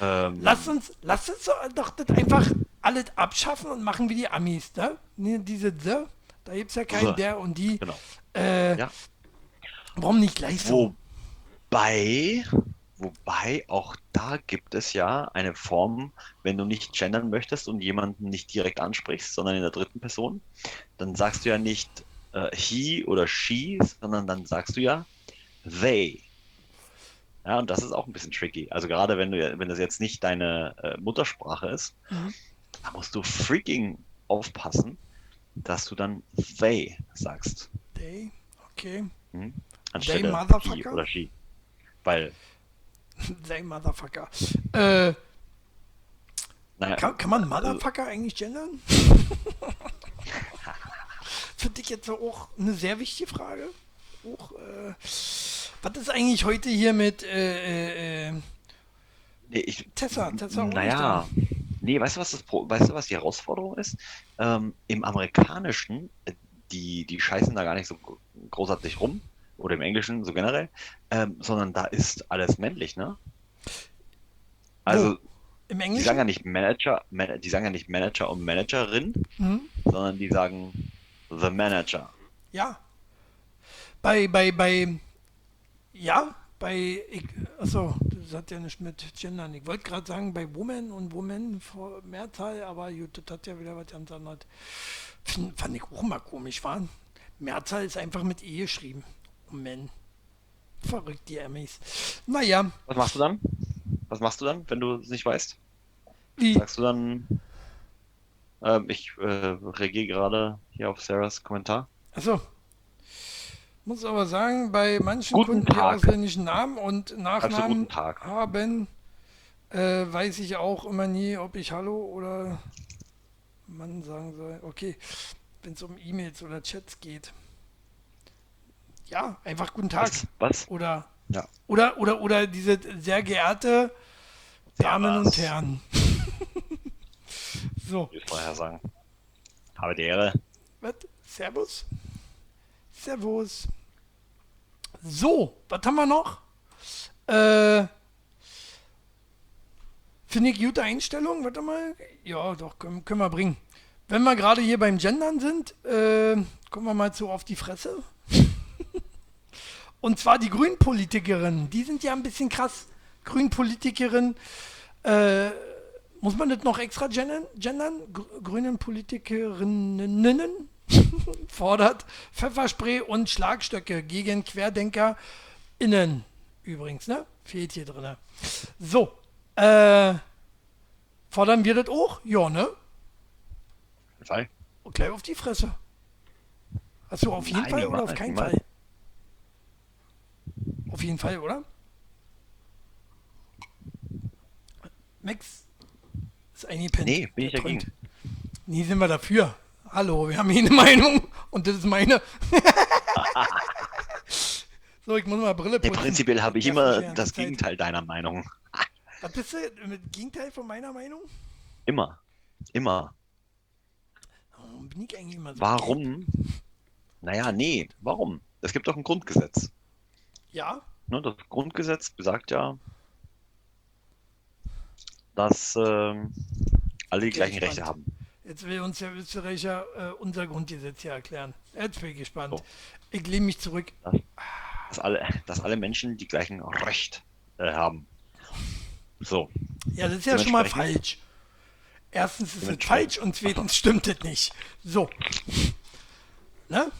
Ähm, Lasst uns, lasst uns doch das einfach alles abschaffen und machen wie die Amis, ne? Ne, Diese, the, da gibt es ja keinen The. der und die. genau. Äh, Ja. Warum nicht gleich so? Wobei, wobei auch da gibt es ja eine Form, wenn du nicht gendern möchtest und jemanden nicht direkt ansprichst, sondern in der dritten Person, dann sagst du ja nicht äh, he oder she, sondern dann sagst du ja they. Ja, und das ist auch ein bisschen tricky. Also gerade wenn du, wenn das jetzt nicht deine äh, Muttersprache ist, Mhm. da musst du freaking aufpassen, dass du dann they sagst. They, okay. Hm? Anstelle he motherfucker? oder she. Weil, They Motherfucker. Äh, naja, Kann, kann man Motherfucker eigentlich gendern? Finde ich jetzt auch eine sehr wichtige Frage. Auch, äh, was ist eigentlich heute hier mit äh, äh, äh, nee, ich, Tessa? Tessa naja, nee, weißt du, was das, weißt du, was die Herausforderung ist? Ähm, Im Amerikanischen, äh, die, die scheißen da gar nicht so gro- großartig rum, oder im Englischen so generell, ähm, sondern da ist alles männlich, ne? Also, Im die Englischen? sagen ja nicht Manager, Man die sagen ja nicht Manager und Managerin, Hm? sondern die sagen The Manager. Ja. Bei, bei, bei Ja, bei, ich, achso, das hat ja nicht mit Gendern. Ich wollte gerade sagen, bei Woman und Woman vor Mehrzahl, aber gut, das hat ja wieder was ganz anderes. Find, fand ich auch mal komisch, war. Mehrzahl ist einfach mit E geschrieben. Woman. Verrückt, die Emmys. Naja. Was machst du dann? Was machst du dann, wenn du es nicht weißt? Wie? Sagst du dann, ähm, ich äh, reagiere gerade hier auf Sarahs Kommentar. Achso. Muss aber sagen, bei manchen Guten Kunden, die Tag. ausländischen Namen und Also Nachnamen Tag. haben, äh, weiß ich auch immer nie, ob ich Hallo oder Mann sagen soll. Okay, wenn es um E-Mails oder Chats geht. Ja, einfach guten Tag. Was? Was? Oder, Ja. oder, oder, oder diese sehr geehrte Damen und was? Herren. so, Ich vorher sagen. Habe die Ehre. Was? Servus? Servus. So, was haben wir noch? Äh, Finde ich gute Einstellung. Warte mal. Ja, doch, können, können wir bringen. Wenn wir gerade hier beim Gendern sind, äh, kommen wir mal zu auf die Fresse. Und zwar die Grünpolitikerin. Die sind ja ein bisschen krass. Grünpolitikerin. Äh, muss man das noch extra gendern? gendern? Gr- Grünen Politikerinnen fordert Pfefferspray und Schlagstöcke gegen Querdenker innen. Übrigens, ne? Fehlt hier drin. So. Äh, fordern wir das auch? Ja, ne? Fall. Und gleich auf die Fresse. Du auf jeden Nein, Fall oder auf keinen. Fall? Auf jeden Fall, oder? Max ist eingepennt. Nee, bin ich dagegen. Nie sind wir dafür. Hallo, wir haben hier eine Meinung und das ist meine. so, ich muss mal Brille Nee, putzen. prinzipiell habe ich immer ja, das. Gegenteil deiner Meinung. Was bist du mit Gegenteil von meiner Meinung? Immer. Immer. Warum bin ich eigentlich immer so? Warum? Naja, nee. Warum? Es gibt doch ein Grundgesetz. Ja, Ne, das Grundgesetz besagt ja, dass ähm, alle die gleichen. Rechte haben. Jetzt will uns der Österreicher äh, unser Grundgesetz hier erklären. Jetzt bin ich gespannt. So. Ich lehne mich zurück. Dass alle, dass alle Menschen die gleichen Rechte äh, haben. So. Ja, das ist ja schon mal falsch. Erstens ist es falsch und zweitens stimmt es nicht. So. Ne?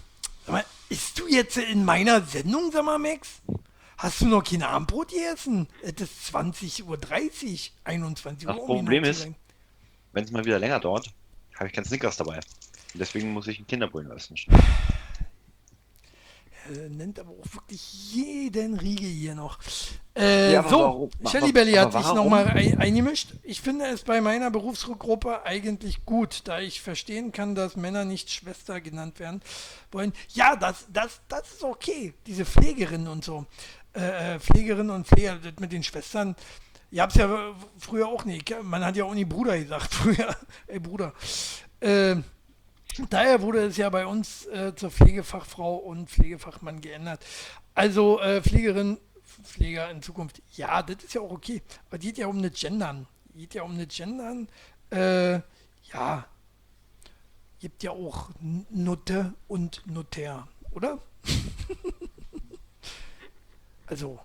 Sag mal, isst du jetzt in meiner Sendung, sag mal, Max? Hast du noch kein Abendbrot gegessen? Es ist 20.30 Uhr, 21 Uhr. Das Problem ist-. Wenn es mal wieder länger dauert, habe ich keinen Snickers dabei. Und deswegen muss ich einen Kinderbullen essen. Äh, nennt aber auch wirklich jeden Riegel hier noch. Äh, Ja, so, warum- Shelly Belly hat sich nochmal ein, eingemischt. Ich finde es bei meiner Berufsgruppe eigentlich gut, da ich verstehen kann, dass Männer nicht Schwester genannt werden wollen. Ja, das, das, das ist okay. Diese Pflegerinnen und so. Äh, äh, Pflegerinnen und Pfleger das mit den Schwestern. Ihr habt es ja früher auch nicht. Man hat ja auch nie Bruder gesagt früher. Ey, Bruder. Äh, Daher wurde es ja bei uns äh, zur Pflegefachfrau und Pflegefachmann geändert. Also äh, Pflegerin, Pfleger in Zukunft, ja, das ist ja auch okay. Aber geht ja um eine Gendern. Geht ja um eine Gendern. Äh, ja, gibt ja auch Nutte und Notar, oder? also,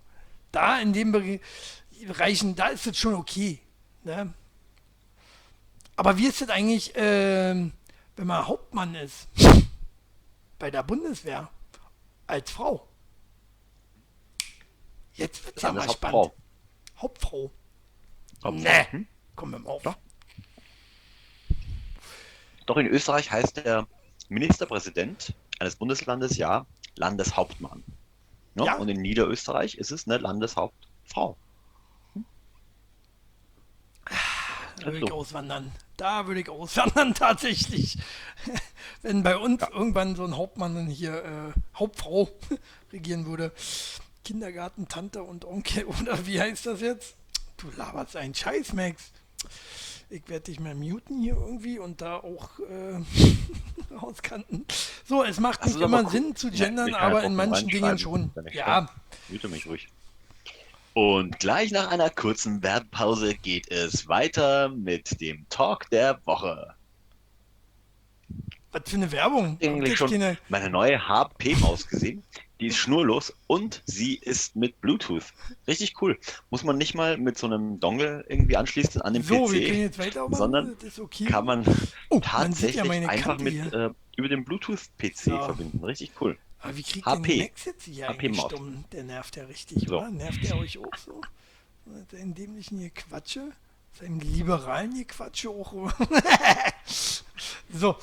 da in dem Bere- Bereichen, da ist es schon okay. Ne? Aber wie ist das eigentlich, ähm, wenn man Hauptmann ist? Bei der Bundeswehr. Als Frau. Jetzt wird ja mal spannend. Landeshauptfrau. Hauptfrau. Hauptfrau. Nee. Hm? Komm mal auf. Doch. Doch in Österreich heißt der Ministerpräsident eines Bundeslandes ja Landeshauptmann. Ne? Ja. Und in Niederösterreich ist es eine Landeshauptfrau. Da würde ich auswandern. Da würde ich auswandern, tatsächlich. Wenn bei uns irgendwann so ein Hauptmann hier, äh, Hauptfrau regieren würde. Kindergarten, Tante und Onkel, oder wie heißt das jetzt? Du laberst einen Scheiß, Max. Ich werde dich mal muten hier irgendwie und da auch äh, rauskanten. So, es macht Das nicht immer. Sinn zu Ja, gendern, kann aber in manchen Dingen schon. Ja, Hüte mich ruhig. Und gleich nach einer kurzen Werbepause geht es weiter mit dem Talk der Woche. was für eine Werbung. Eigentlich schon keine- meine neue HP-Maus gesehen. Die ist schnurlos und sie ist mit Bluetooth. Richtig cool. Muss man nicht mal mit so einem Dongle irgendwie anschließen an den So, PC, sondern okay. kann man Oh, man tatsächlich ja meine einfach Kante mit hier. äh, über den Bluetooth-PC So. verbinden. Richtig cool. Aber wie kriegt HP. der Max jetzt hier HP eigentlich stumm? Der nervt ja richtig, So. oder? Nervt der euch auch so? Mit Seinem dämlichen hier Quatsche? Seinem liberalen hier Quatsche auch? so.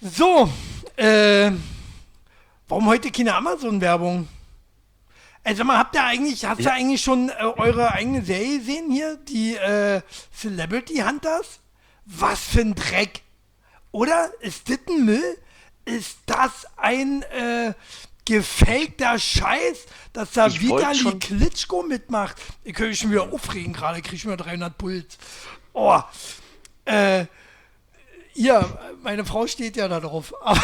So. Äh, warum heute keine Amazon-Werbung? Also mal, habt ihr eigentlich, hast Ja. ihr eigentlich schon äh, eure eigene Serie gesehen hier? Die äh, Celebrity Hunters? Was für ein Dreck. Oder? Ist das ein Müll? Ist das ein äh, gefakter Scheiß, dass da Ich Vitali Klitschko mitmacht? Ich könnte mich schon wieder aufregen gerade, kriege ich mir 300 Puls. Oh, äh, ja, meine Frau steht ja da drauf. Aber,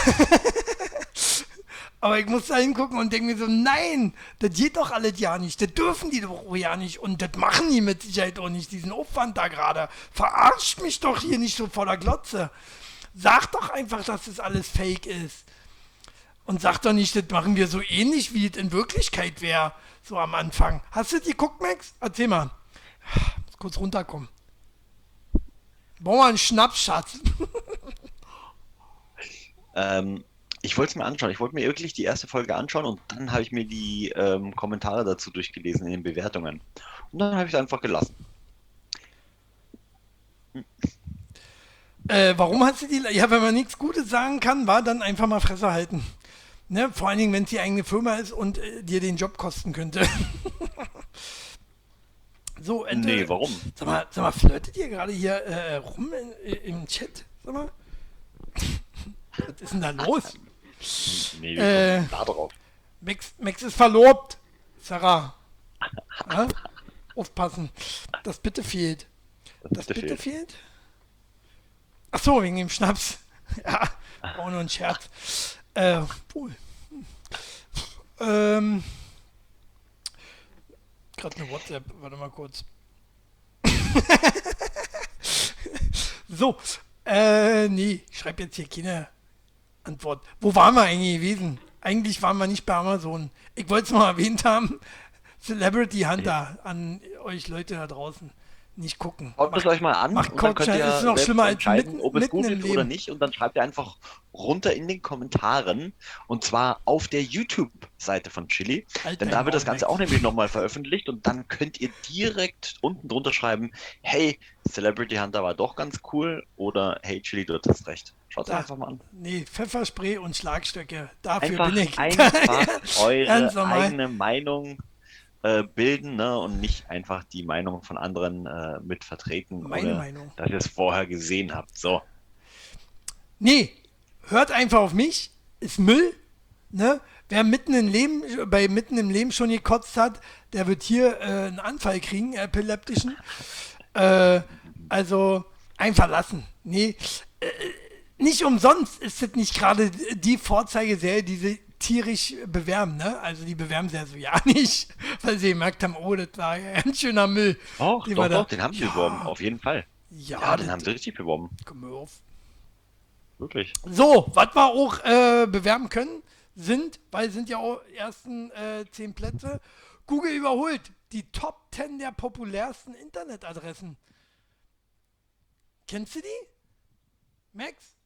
aber ich muss da hingucken und denke mir so, nein, das geht doch alles ja nicht. Das dürfen die doch auch ja nicht. Und das machen die mit Sicherheit auch nicht, diesen Aufwand da gerade. Verarscht mich doch hier nicht so vor der Glotze. Sag doch einfach, dass das alles fake ist. Und sag doch nicht, das machen wir so ähnlich, wie es in Wirklichkeit wäre. So am Anfang. Hast du die geguckt, Max? Erzähl mal. Muss kurz runterkommen. Brauchen wir einen Schnaps. Ähm, ich wollte es mir anschauen. Ich wollte mir wirklich die erste Folge anschauen und dann habe ich mir die ähm, Kommentare dazu durchgelesen in den Bewertungen. Und dann habe ich es einfach gelassen. Äh, warum hast du die? Ja, wenn man nichts Gutes sagen kann, war dann einfach mal Fresse halten. Ne? Vor allen Dingen, wenn es die eigene Firma ist und äh, dir den Job kosten könnte. so, äh, Nee, warum? Sag mal, sag mal, flirtet ihr gerade hier äh, rum in, äh, im Chat? Sag mal. Was ist denn da los? Nee, wie Äh. da drauf? Max, Max ist verlobt. Sarah. Ja? Aufpassen. Das bitte fehlt. Das bitte bitte fehlt. fehlt? Ach so, wegen dem Schnaps. Ja, auch nur ein Scherz. Äh, wohl. Ähm. Gerade eine WhatsApp, warte mal kurz. so, äh, nee, ich schreibe jetzt hier keine Antwort. Wo waren wir eigentlich gewesen? Eigentlich waren wir nicht bei Amazon. Ich wollte es mal erwähnt haben. Celebrity Hunter an euch Leute da draußen. Nicht gucken. Schaut es euch mal an macht und dann könnt ihr ist noch schlimmer als entscheiden, mitten- ob es gut ist oder nicht. Und dann schreibt ihr einfach runter in den Kommentaren und zwar auf der YouTube-Seite von Chili. Halt Denn da wird das Ganze auch nämlich nochmal veröffentlicht und dann könnt ihr direkt unten drunter schreiben, hey, Celebrity Hunter war doch ganz cool oder hey, Chili, du hattest recht. Schaut es Da. einfach mal an. Nee, Pfefferspray und Schlagstöcke. Dafür Einfach, bin ich. einfach eure eigene Meinung äh, bilden ne? und nicht einfach die Meinung von anderen äh, mit vertreten, Meine Meinung. dass ihr es vorher gesehen habt. So. Nee, hört einfach auf mich. Ist Müll. Ne? Wer mitten im Leben, bei mitten im Leben schon gekotzt hat, der wird hier äh, einen Anfall kriegen, epileptischen. Äh, also einfach lassen. Nee, äh, nicht umsonst ist das nicht gerade die Vorzeigeserie, die tierisch bewerben, ne? Also die bewerben sie ja so ja nicht, weil sie gemerkt haben, oh, das war ja ein schöner Müll. Doch, den doch, doch, den haben sie Ja. beworben, auf jeden Fall. Ja, Ja, den haben sie richtig beworben. komm mal auf. Wirklich. So, was wir auch äh, bewerben können, sind, weil sind ja auch ersten äh, zehn Plätze, Google überholt die Top 10 der populärsten Internetadressen. Kennst du die? Max?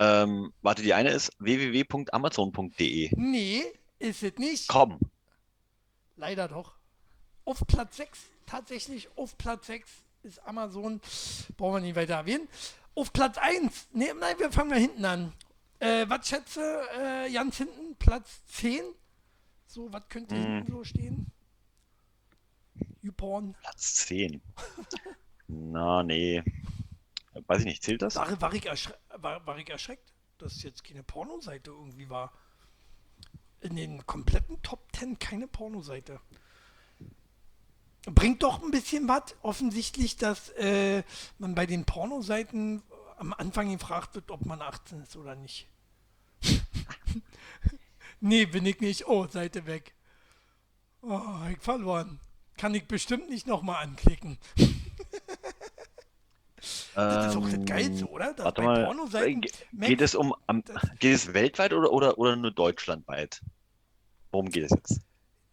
Ähm, warte, die eine ist www.amazon.de. Nee, ist es nicht. Komm. Leider doch. Auf Platz 6, tatsächlich auf Platz 6 ist Amazon, brauchen wir nicht weiter erwähnen. Auf Platz 1, nee, nein, wir fangen mal hinten an. Äh, was schätze, äh, ganz hinten, Platz 10? So, was könnte Hm. hinten so stehen? YouPorn. Platz 10. Na, nee. Weiß ich nicht, zählt das? War, war, ich war, war ich erschreckt, dass jetzt keine Pornoseite irgendwie war. In den kompletten Top 10 keine Pornoseite. Bringt doch ein bisschen was. Offensichtlich, dass äh, man bei den Pornoseiten am Anfang gefragt wird, ob man 18 ist oder nicht. nee, bin ich nicht. Oh, Seite weg. Oh, ich verloren. Kann ich bestimmt nicht nochmal anklicken. Das ist auch das Ähm, Geilste, oder? Dass Warte mal, Max- geht es um, das- geht es weltweit oder, oder, oder nur deutschlandweit? Worum geht es jetzt?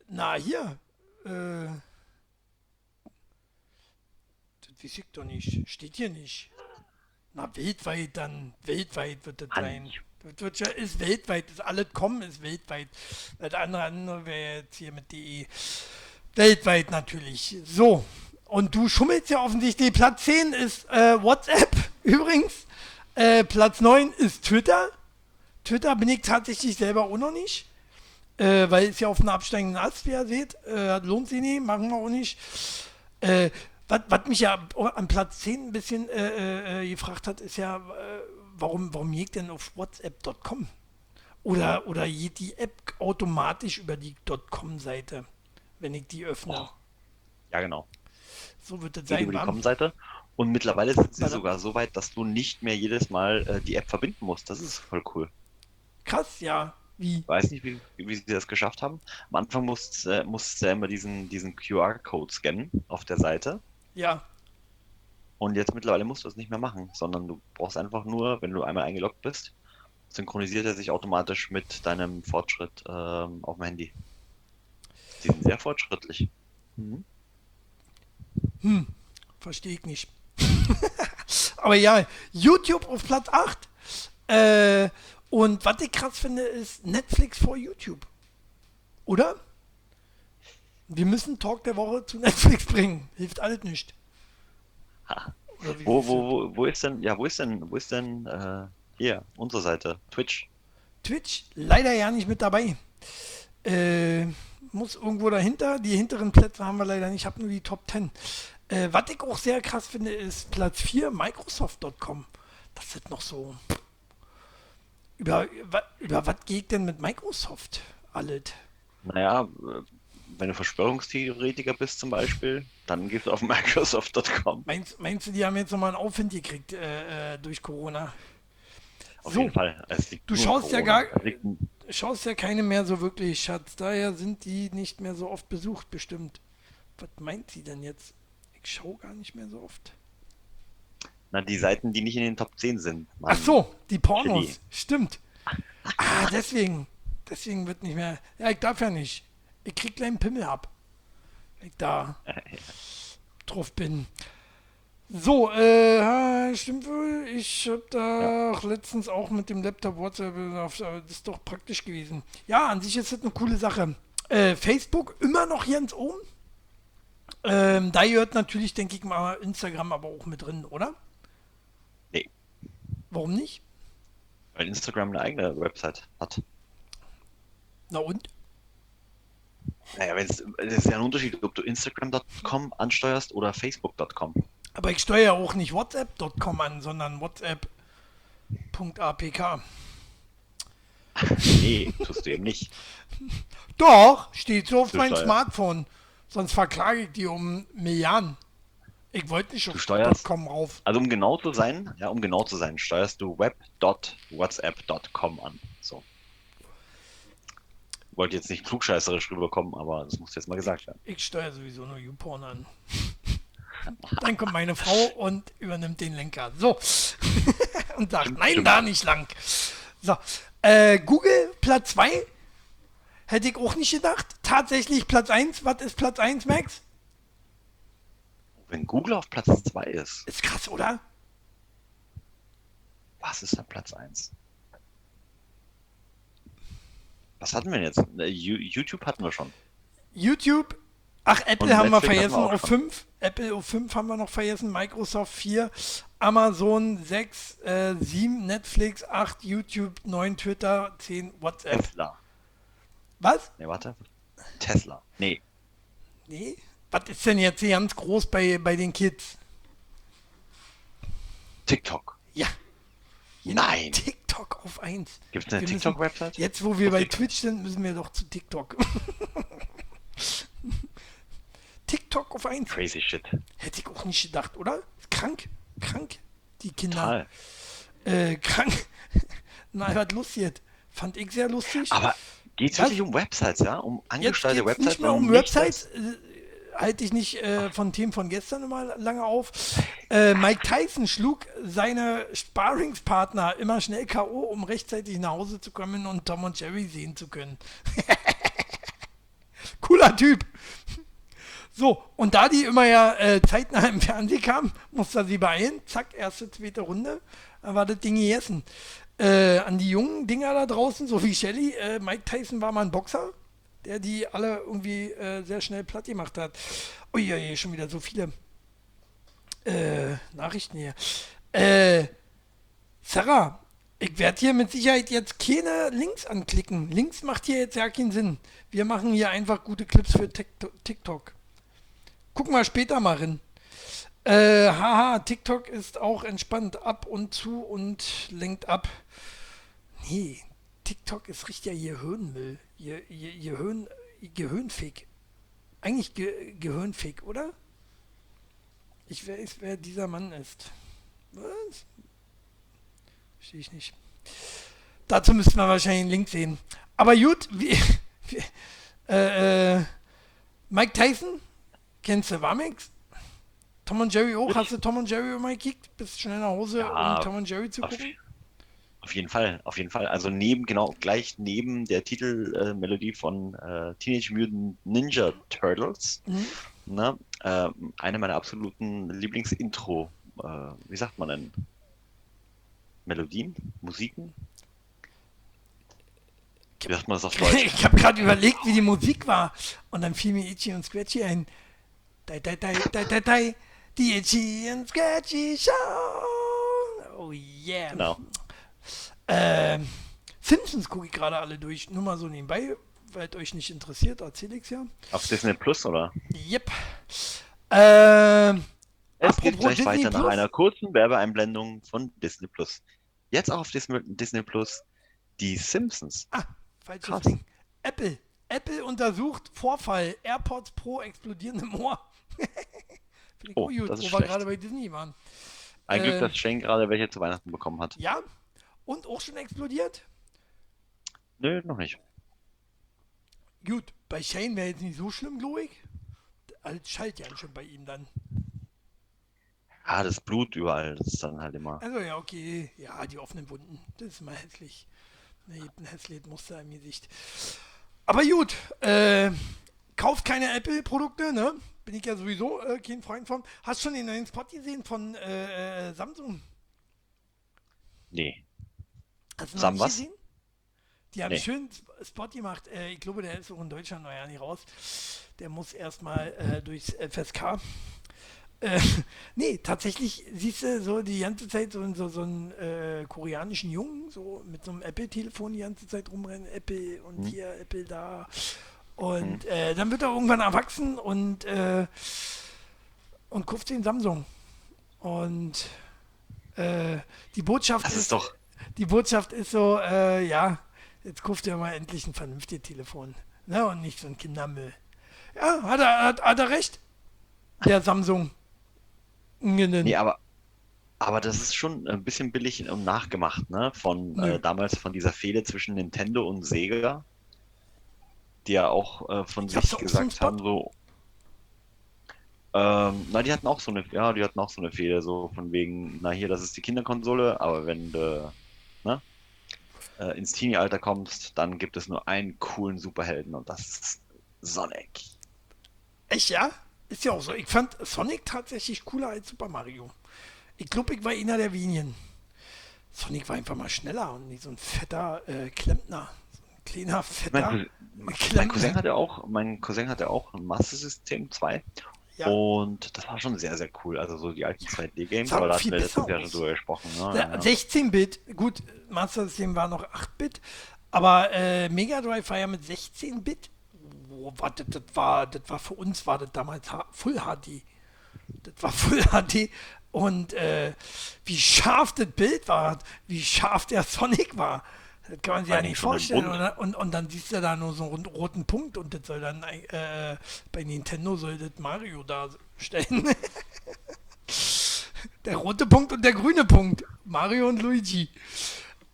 Na, hier. Äh, das weiß ich doch nicht. Steht hier nicht. Na, weltweit dann. Weltweit wird das sein. Das wird ja, ist weltweit. Das alles kommen ist weltweit. Das andere, andere wäre jetzt hier mit DE. Weltweit natürlich. So. Und du schummelst ja offensichtlich. Platz 10 ist äh, WhatsApp übrigens. Äh, Platz 9 ist Twitter. Twitter bin ich tatsächlich selber auch noch nicht. Äh, weil es ja auf einem absteigenden Ast, wie ihr seht. Äh, lohnt sich nicht, machen wir auch nicht. Äh, was mich ja an Platz 10 ein bisschen äh, gefragt hat, ist ja, warum, warum geht denn auf WhatsApp.com? Oder, oder geht die App automatisch über die .com-Seite, wenn ich die öffne? Ja, genau. So wird das Geht sein, über die? Com-Seite. Und mittlerweile sind sie sogar so weit, dass du nicht mehr jedes Mal äh, die App verbinden musst. Das ist voll cool. Krass, ja. Wie? Weiß nicht, wie, wie sie das geschafft haben. Am Anfang musst, äh, musst du ja immer diesen, diesen QR-Code scannen auf der Seite. Ja. Und jetzt mittlerweile musst du das nicht mehr machen, sondern du brauchst einfach nur, wenn du einmal eingeloggt bist, synchronisiert er sich automatisch mit deinem Fortschritt ähm, auf dem Handy. Die sind sehr fortschrittlich. Mhm. Hm, verstehe ich nicht. Aber ja, YouTube auf Platz 8. Äh, und was ich krass finde, ist Netflix vor YouTube. Oder? Wir müssen Talk der Woche zu Netflix bringen. Hilft alles nicht. Wo, wo, wo, wo ist denn, ja, wo ist denn, wo ist denn, äh, hier, unsere Seite, Twitch? Twitch leider ja nicht mit dabei. Äh, muss irgendwo dahinter. Die hinteren Plätze haben wir leider nicht. Ich habe nur die Top 10. Äh, was ich auch sehr krass finde, ist Platz 4, Microsoft.com. Das ist noch so. Über, über, über was geht denn mit Microsoft alles? Naja, wenn du Verschwörungstheoretiker bist zum Beispiel, dann gehst du auf Microsoft.com. Meinst, meinst du, die haben jetzt nochmal einen Aufwind gekriegt äh, äh, durch Corona? Auf So. jeden Fall. Du schaust ja gar- Schaust ja keine mehr so wirklich, Schatz. Daher sind die nicht mehr so oft besucht, bestimmt. Was meint sie denn jetzt? Ich schaue gar nicht mehr so oft. na, die Seiten, die nicht in den Top 10 sind. Mann. Ach so, die Pornos. Chili. Stimmt. Ah, deswegen. Deswegen wird nicht mehr. Ja, ich darf ja nicht. Ich krieg gleich einen Pimmel ab. Wenn ich da drauf bin. So, äh, ja, stimmt wohl. Ich hab da auch letztens auch mit dem Laptop WhatsApp, auf- äh, das ist doch praktisch gewesen. Ja, an sich ist das eine coole Sache. Äh, Facebook immer noch ganz oben. Ähm, da gehört natürlich, denke ich mal, Instagram aber auch mit drin, oder? Nee. Warum nicht? Weil Instagram eine eigene Website hat. Na und? Naja, es ist ja ein Unterschied, ob du Instagram.com ansteuerst oder Facebook.com. Aber ich steuere auch nicht WhatsApp.com an, sondern WhatsApp.apk. Nee, tust du eben nicht. Doch, steht so auf meinem. Smartphone. Sonst verklage ich die um Milliarden. Ich wollte nicht auf .com rauf. Also um genau zu sein, ja, um genau zu sein, steuerst du web.whatsapp.com an. So. Wollte jetzt nicht klugscheißerisch rüberkommen, aber das muss jetzt mal gesagt werden. Ich steuere sowieso nur YouPorn an. Dann kommt meine Frau und übernimmt den Lenker. So. und sagt, nein, da nicht lang. So. Äh, Google Platz 2. Hätte ich auch nicht gedacht. Tatsächlich Platz 1. Was ist Platz 1, Max? Wenn Google auf Platz 2 ist, Ist krass, oder? was ist da Platz 1? Was hatten wir denn jetzt? Äh, YouTube hatten wir schon. YouTube. Ach, Apple haben wir vergessen wir auch auf schon. 5. Apple auf 5 haben wir noch vergessen. Microsoft 4. Amazon 6. Äh, 7. Netflix 8. YouTube 9. Twitter 10. WhatsApp. Tesla. Was? Ne, warte. Tesla. Nee. Nee. Was ist denn jetzt hier ganz groß bei, bei den Kids? TikTok. Ja. Nein. TikTok auf 1. Gibt es eine TikTok-Website? Jetzt, wo wir Auf bei TikTok. Twitch sind, müssen wir doch zu TikTok. TikTok auf 1. Crazy shit. Hätte ich auch nicht gedacht, oder? Krank. Krank. Die Kinder. Total. Äh, krank. Nein, was lustig. Fand ich sehr lustig. Aber geht es wirklich um Websites, ja? Um geht's Websites? nicht mehr um Websites. Äh, halte ich nicht äh, von Themen von gestern immer lange auf. Äh, Mike Tyson schlug seine Sparringspartner immer schnell K.O., um rechtzeitig nach Hause zu kommen und Tom und Jerry sehen zu können. Cooler Typ. So, und da die immer ja äh, zeitnah im Fernsehen kam, musste er sie beeilen. Zack, erste, zweite Runde. Da war das Ding gegessen. Äh, an die jungen Dinger da draußen, so wie Shelly, äh, Mike Tyson war mal ein Boxer, der die alle irgendwie äh, sehr schnell platt gemacht hat. Uiuiui, schon wieder so viele äh, Nachrichten hier. Äh, Sarah, ich werde hier mit Sicherheit jetzt keine Links anklicken. Links macht hier jetzt ja keinen Sinn. Wir machen hier einfach gute Clips für TikTok. Gucken wir später mal rein. Äh, haha, TikTok ist auch entspannt ab und zu und lenkt ab. Nee, TikTok ist richtiger Gehirnmüll. Ge Ge Gehirn, Gehirnfick. Eigentlich Ge Gehirnfick, oder? Ich weiß, wer dieser Mann ist. Was? Verstehe ich nicht. Dazu müssten wir wahrscheinlich einen Link sehen. Aber gut, wie, wie äh, äh, Mike Tyson, kennst du Wamix? Tom und Jerry auch? Hast du Tom und Jerry mal gekickt? Bist schnell nach Hause, ja, um Tom und Jerry zu gucken? Auf jeden Fall, auf jeden Fall. Also neben, genau, gleich neben der Titelmelodie äh, von äh, Teenage Mutant Ninja Turtles. Mhm. Na, äh, eine meiner absoluten Lieblingsintro, äh, wie sagt man denn? Melodien? Musiken? Wie sagt man das auf Deutsch? ich habe gerade überlegt, wie die Musik war. Und dann fiel mir Itchy und Scratchy ein. Dai, dai, dai, dai, dai, dai. Die Itchy and Scratchy Show. Oh yeah. Genau. Ähm, Simpsons gucke ich gerade alle durch. Nur mal so nebenbei, weil es euch nicht interessiert, erzähle ich es ja. Auf Disney Plus, oder? Yep. Ähm, es geht gleich Disney weiter Plus? nach einer kurzen Werbeeinblendung von Disney Plus. Jetzt auch auf Disney, Disney Plus die Simpsons. Ah, falsches Krass. Ding. Apple. Apple untersucht Vorfall. AirPods Pro explodierende Moor. Finde ich oh, gut, das ist wo wir gerade bei Disney waren. Ein Glück, äh, dass Shane gerade welche zu Weihnachten bekommen hat. Ja. Und auch schon explodiert? Nö, noch nicht. Gut, bei Shane wäre jetzt nicht so schlimm, glaube ich. Alles schallt ja schon bei ihm dann. Ah, das Blut überall, das ist dann halt immer. Also ja, okay. Ja, die offenen Wunden. Das ist mal hässlich. Ne, ein hässliches Muster im Gesicht. Aber gut, äh, kauft keine Apple-Produkte, ne? Bin ich ja sowieso äh, kein Freund von. Hast du schon den neuen Spot gesehen von äh, äh Samsung? Nee. Hast du noch nicht was? gesehen? Die haben nee. schön Spot gemacht. Äh, ich glaube, der ist auch in Deutschland noch ja nicht raus. Der muss erstmal äh, durchs FSK. Äh, nee, tatsächlich siehst du so die ganze Zeit so, so, so einen äh, koreanischen Jungen, so mit so einem Apple-Telefon die ganze Zeit rumrennen, Apple und hm. hier, Apple da. Und hm. äh, dann wird er irgendwann erwachsen und, äh, und kauft den Samsung. Und äh, die Botschaft das ist, ist doch. Die Botschaft ist so, äh, ja, jetzt kauft er mal endlich ein vernünftiges Telefon. Ne? Und nicht so ein Kindermüll. Ja, hat er, hat, hat er recht. Der Samsung. Nee, aber, aber das ist schon ein bisschen billig und nachgemacht, ne? Von äh, damals von dieser Fehde zwischen Nintendo und Sega, die ja auch äh, von sich gesagt haben, so. Ähm, na, die hatten auch so eine, ja, die hatten auch so eine Fehde, so von wegen, na hier, das ist die Kinderkonsole, aber wenn du, ne, äh, ins Teenie-Alter kommst, dann gibt es nur einen coolen Superhelden und das ist Sonic. Echt, ja? Ist ja auch so. Ich fand Sonic tatsächlich cooler als Super Mario. Ich glaube, ich war einer der wenigen. Sonic war einfach mal schneller und nicht so ein fetter äh, Klempner. Kleiner, fetter mein, mein Cousin hatte auch, mein Cousin hatte auch ein Master System 2. Ja. Und das war schon sehr, sehr cool. Also so die alten 2D-Games, aber da hatten wir letztes Jahr schon drüber gesprochen. Ne? Ja, 16-Bit, gut, Master System war noch 8-Bit, aber äh, Mega Drive war ja mit 16-Bit oh, warte, das war, das war für uns, war das damals Full HD. Das war Full HD und äh, wie scharf das Bild war, wie scharf der Sonic war. Das kann man sich ja nicht vorstellen. Und, und, und, dann siehst du da nur so einen roten Punkt und das soll dann äh, bei Nintendo soll das Mario darstellen. der rote Punkt und der grüne Punkt. Mario und Luigi.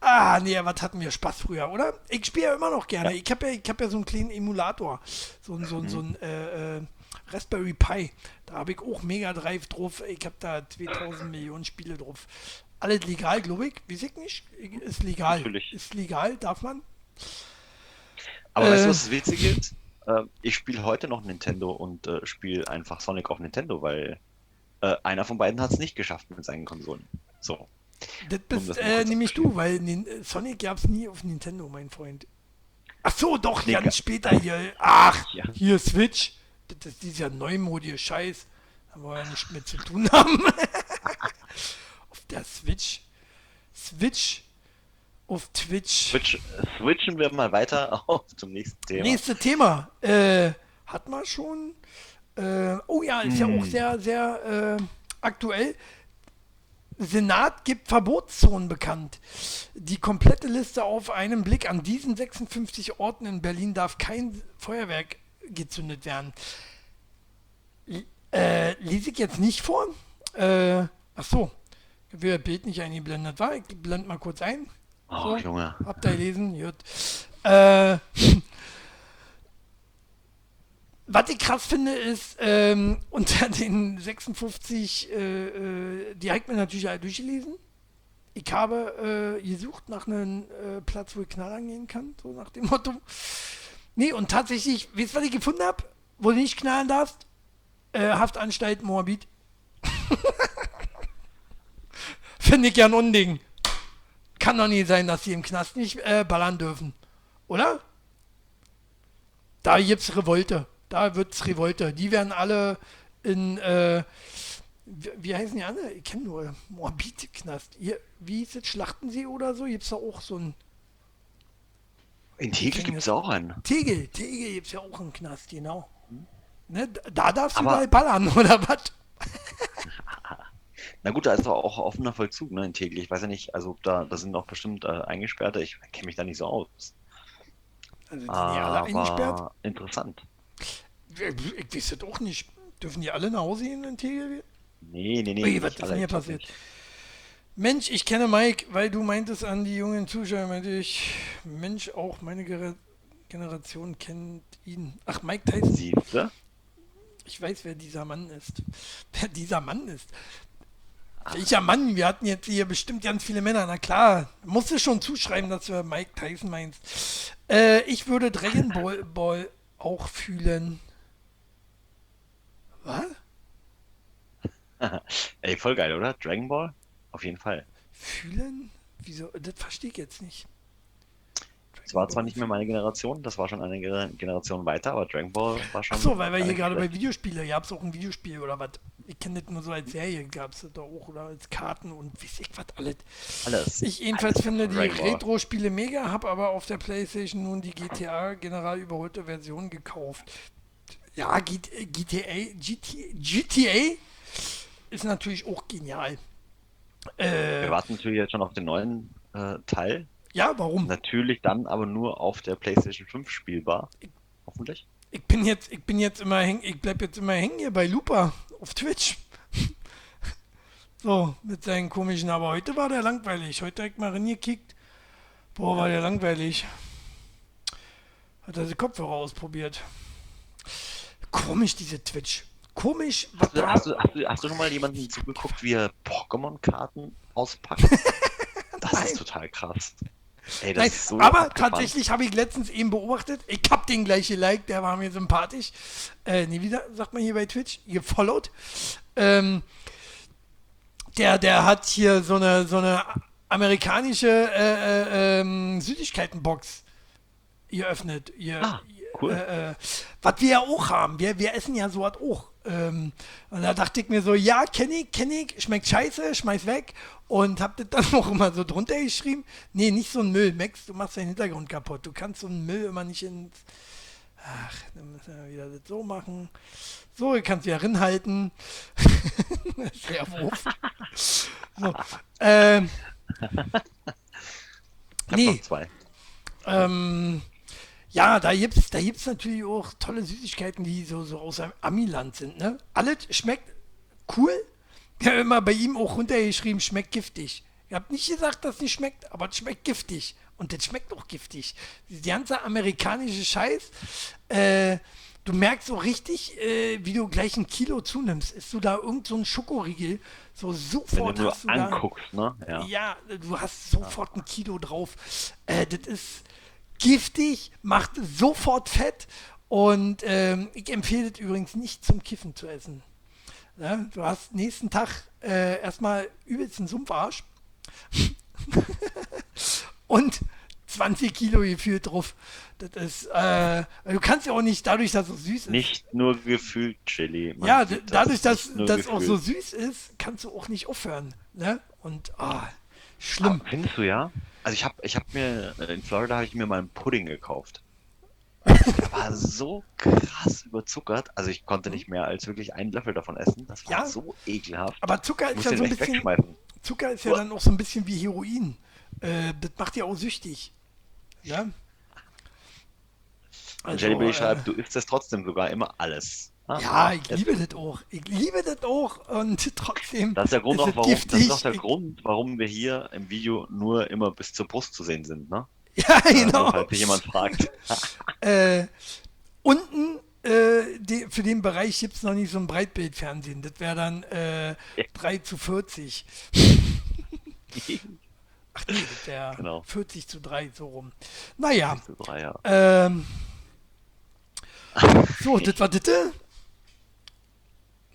Ah, nee, was hatten wir Spaß früher, oder? Ich spiele ja immer noch gerne. Ja. Ich habe ja, hab ja so einen kleinen Emulator. So, so, mhm. so ein äh, äh, Raspberry Pi. Da habe ich auch Mega Drive drauf. Ich habe da 2000 Millionen Spiele drauf. Alles legal, glaube ich. Weiß ich nicht. Ist legal. Natürlich. Ist legal, darf man. Aber weißt Äh. du, was das Witzige ist? Ähm, ich spiele heute noch Nintendo und äh, spiele einfach Sonic auf Nintendo, weil äh, einer von beiden hat es nicht geschafft mit seinen Konsolen. So. Das Um bist das mal äh, nämlich du, weil Sonic gab es nie auf Nintendo, mein Freund. Ach so, doch, Nee, ganz ga- später hier. Ach, Ja. hier Switch. Das ist dieser neumodische Scheiß. Da wollen wir nichts mit zu tun haben. der Switch. Switch auf Twitch. Switch, switchen wir mal weiter auf zum nächsten Thema. Nächste Thema. Äh, hat man schon. Äh, oh ja, ist ja Hm. auch sehr, sehr äh, aktuell. Senat gibt Verbotszonen bekannt. Die komplette Liste auf einen Blick. An diesen 56 Orten in Berlin darf kein Feuerwerk gezündet werden. L- Äh, lese ich jetzt nicht vor. Äh, ach so. Wird das Bild nicht eingeblendet war. Ich blende mal kurz ein. Oh, So. Junge. Habt ihr gelesen? Gut. Äh, was ich krass finde, ist, ähm, unter den 56, äh, äh, die habe ich mir natürlich alle durchgelesen. Ich habe äh, gesucht nach einem äh, Platz, wo ich knallern gehen kann, so nach dem Motto. Nee, und tatsächlich, wisst ihr, was ich gefunden habe? Wo du nicht knallen darfst? Äh, Haftanstalt Moabit. Finde ich ja ein Unding. Kann doch nie sein, dass sie im Knast nicht äh, ballern dürfen. Oder? Da gibt's Revolte. Da wird's Revolte. Die werden alle in, äh, wie, wie heißen die alle? Ich kenne nur Moabit-Knast. Ihr- Wie hieß es? Schlachtensee oder so? Gibt's da auch so ein In Tegel gibt es auch einen. Tegel. Tegel gibt's ja auch einen Knast, genau. Ne, da- da darfst du Aber- mal ballern, oder was? Na gut, da ist doch auch offener Vollzug, ne, in Tegel. Ich weiß ja nicht, also da, da sind auch bestimmt äh, Eingesperrte. Ich kenne mich da nicht so aus. Also sind die alle eingesperrt? Interessant. Ich, ich weiß das auch nicht. Dürfen die alle nach Hause gehen in Tegel? Nee, nee, nee. Ui, was ist denn hier passiert? nicht. Mensch, ich kenne Mike, weil du meintest an die jungen Zuschauer, meinte ich, Mensch, auch meine Gera- Generation kennt ihn. Ach, Mike Tyson. Siehste? Ich weiß, wer dieser Mann ist. Wer dieser Mann ist. Welcher Mann? Wir hatten jetzt hier bestimmt ganz viele Männer. Na klar, musst du schon zuschreiben, dass du Mike Tyson meinst. Äh, ich würde Dragon Ball, Ball auch fühlen. Was? Ey, voll geil, oder? Dragon Ball? Auf jeden Fall. Fühlen? Wieso? Das verstehe ich jetzt nicht. Es war zwar nicht mehr meine Generation, das war schon eine Gener- Generation weiter, aber Dragon Ball war schon. Ach so, weil wir hier gerade bei schlecht. Videospiele, gab es auch ein Videospiel oder was? Ich kenne das nur so als Serie, gab es da auch oder als Karten und weiß ich was alles. Alles. Ich jedenfalls alles finde die. Retro-Spiele mega, habe aber auf der Playstation nun die GTA general überholte Version gekauft. Ja, GTA, GTA, GTA ist natürlich auch genial. Äh, Wir warten natürlich jetzt schon auf den neuen äh, Teil. ja, warum? Natürlich dann aber nur auf der PlayStation 5 spielbar. Hoffentlich. Ich bin jetzt, ich bin jetzt immer hängen, ich bleib jetzt immer hängen hier bei Lupa auf Twitch. so, mit seinen komischen, aber heute war der langweilig. Heute ich mal reingekickt. Boah, war der langweilig. Hat er die Kopfhörer ausprobiert. Komisch, diese Twitch. Komisch, was Hast du, hast, du, hast, du, hast du schon mal jemanden zugeguckt, wie er Pokémon-Karten auspackt? Das ist total krass. Ey, Nein, so aber abgefahren. tatsächlich habe ich letztens eben beobachtet, ich habe den gleich geliked, der war mir sympathisch. Äh, nee, wie sa- sagt man hier bei Twitch? Gefollowt. Ähm, der, der hat hier so eine, so eine amerikanische äh, äh, ähm, Süßigkeitenbox geöffnet. Ihr, Ah, cool. äh, äh, was wir ja auch haben. Wir, wir essen ja sowas auch. Ähm, und da dachte ich mir so, ja, kenne ich, kenne ich, schmeckt scheiße, schmeiß weg. Und hab das dann auch immer so drunter geschrieben. Nee, nicht so ein Müll. Max, du machst deinen Hintergrund kaputt. Du kannst so einen Müll immer nicht ins. Ach, dann müssen wir wieder das so machen. So, ich kann es wieder rinhalten. Sehr Wurf. So, ähm, nee. zwei. ähm, ja, da gibt's, da gibt's natürlich auch tolle Süßigkeiten, die so, so aus Amiland sind, ne? Alles schmeckt cool. Ich habe immer bei ihm auch runtergeschrieben, schmeckt giftig. Ich habe nicht gesagt, dass es nicht schmeckt, aber es schmeckt giftig. Und das schmeckt auch giftig. Die ganze amerikanische Scheiß, äh, du merkst so richtig, äh, wie du gleich ein Kilo zunimmst. Ist du da irgend so ein Schokoriegel, so Wenn sofort du nur hast du da, anguckst, ne? Ja. ja, du hast sofort ein Kilo drauf. Äh, das ist giftig, macht sofort Fett und ähm, ich empfehle das übrigens nicht zum Kiffen zu essen. Ja, du hast nächsten Tag äh, erstmal übelst einen Sumpfarsch und 20 Kilo gefühlt drauf. Das ist, äh, du kannst ja auch nicht dadurch, dass es süß ist. Nicht nur gefühlt Chili. man ja, dadurch, es dass das auch so süß ist, kannst du auch nicht aufhören. Ne? Und ah, schlimm. Ah, Findest du ja? Also ich habe ich hab mir, äh, in Florida habe ich mir mal einen Pudding gekauft. Der war so krass überzuckert, also ich konnte nicht mehr als wirklich einen Löffel davon essen. Das war Ja. so ekelhaft. Aber Zucker ist ja so ein bisschen. Zucker ist ja dann auch so ein bisschen wie Heroin. Äh, das macht ja auch süchtig. Ja? Und Jellybean äh, schreibt, du isst es trotzdem sogar immer alles. Ah, Ja, ich jetzt- liebe das auch. Ich liebe das auch und trotzdem Das ist der Grund, ist auch, warum, das ist auch der Ich- Grund, warum wir hier im Video nur immer bis zur Brust zu sehen sind, ne? Ja, Also, genau. falls sich jemand fragt. Äh, unten äh, die, für den Bereich gibt es noch nicht so ein Breitbildfernsehen. Das wäre dann äh, 3 zu 40. Ach nee, das wäre Genau. 40 zu 3, so rum. Naja, Zu drei, ja. ähm, so, das war das.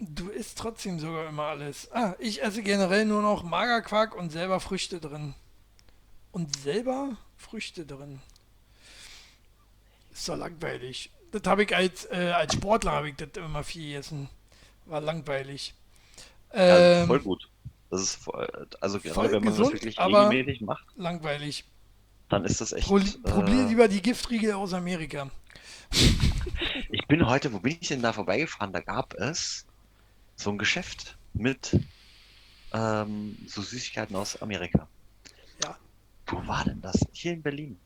Du isst trotzdem sogar immer alles. Ah, ich esse generell nur noch Magerquark und selber Früchte drin. Und selber Früchte drin. Ist doch langweilig. Das habe ich als, äh, als Sportler habe ich das immer viel gegessen. War langweilig. Ja, Ähm, voll gut. Das ist voll, also voll gerade wenn man gesund, das wirklich regelmäßig macht, langweilig. dann ist das echt. Pro probier äh, lieber die Giftriegel aus Amerika. ich bin heute, wo bin ich denn da vorbeigefahren? Da gab es so ein Geschäft mit ähm, so Süßigkeiten aus Amerika. Ja. Wo war denn das? Hier in Berlin.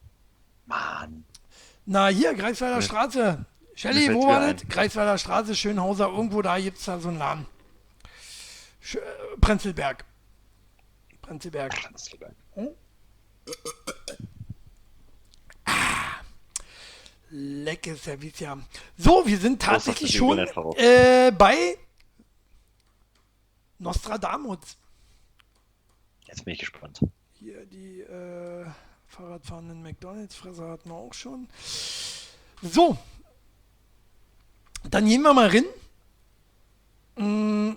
Mann. Na, hier, Greifswalder Mir- Straße. Shelly, wo war das? Greifswalder Straße, Schönhauser, irgendwo da gibt es da so einen Laden. Sch äh, Prenzlberg. Prenzlberg. Lecke Service, ja. So, wir sind tatsächlich schon äh, bei Nostradamus. Jetzt bin ich gespannt. Hier die äh, Fahrradfahrenden McDonalds-Fresser hatten wir auch schon. So. Dann gehen wir mal rein. Mm,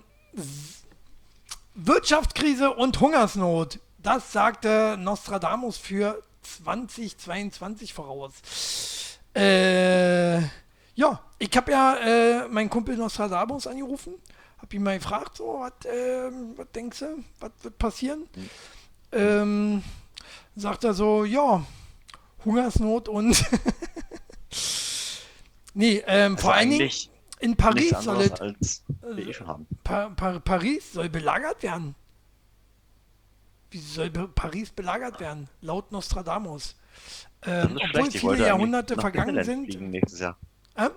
Wirtschaftskrise und Hungersnot. Das sagte Nostradamus für 2022 voraus. Äh, ja, ich habe ja äh, meinen Kumpel Nostradamus angerufen. Hab ihn mal gefragt, so, was was denkst du, was wird passieren? ähm, sagt er so, ja, Hungersnot und nee, ähm, Also vor allen Dingen in Paris soll es, als wir eh schon haben. pa pa Paris soll belagert werden. Wie soll Paris belagert werden? Laut Nostradamus. Ähm, obwohl viele Jahrhunderte vergangen sind. Nächstes Jahr. Ähm?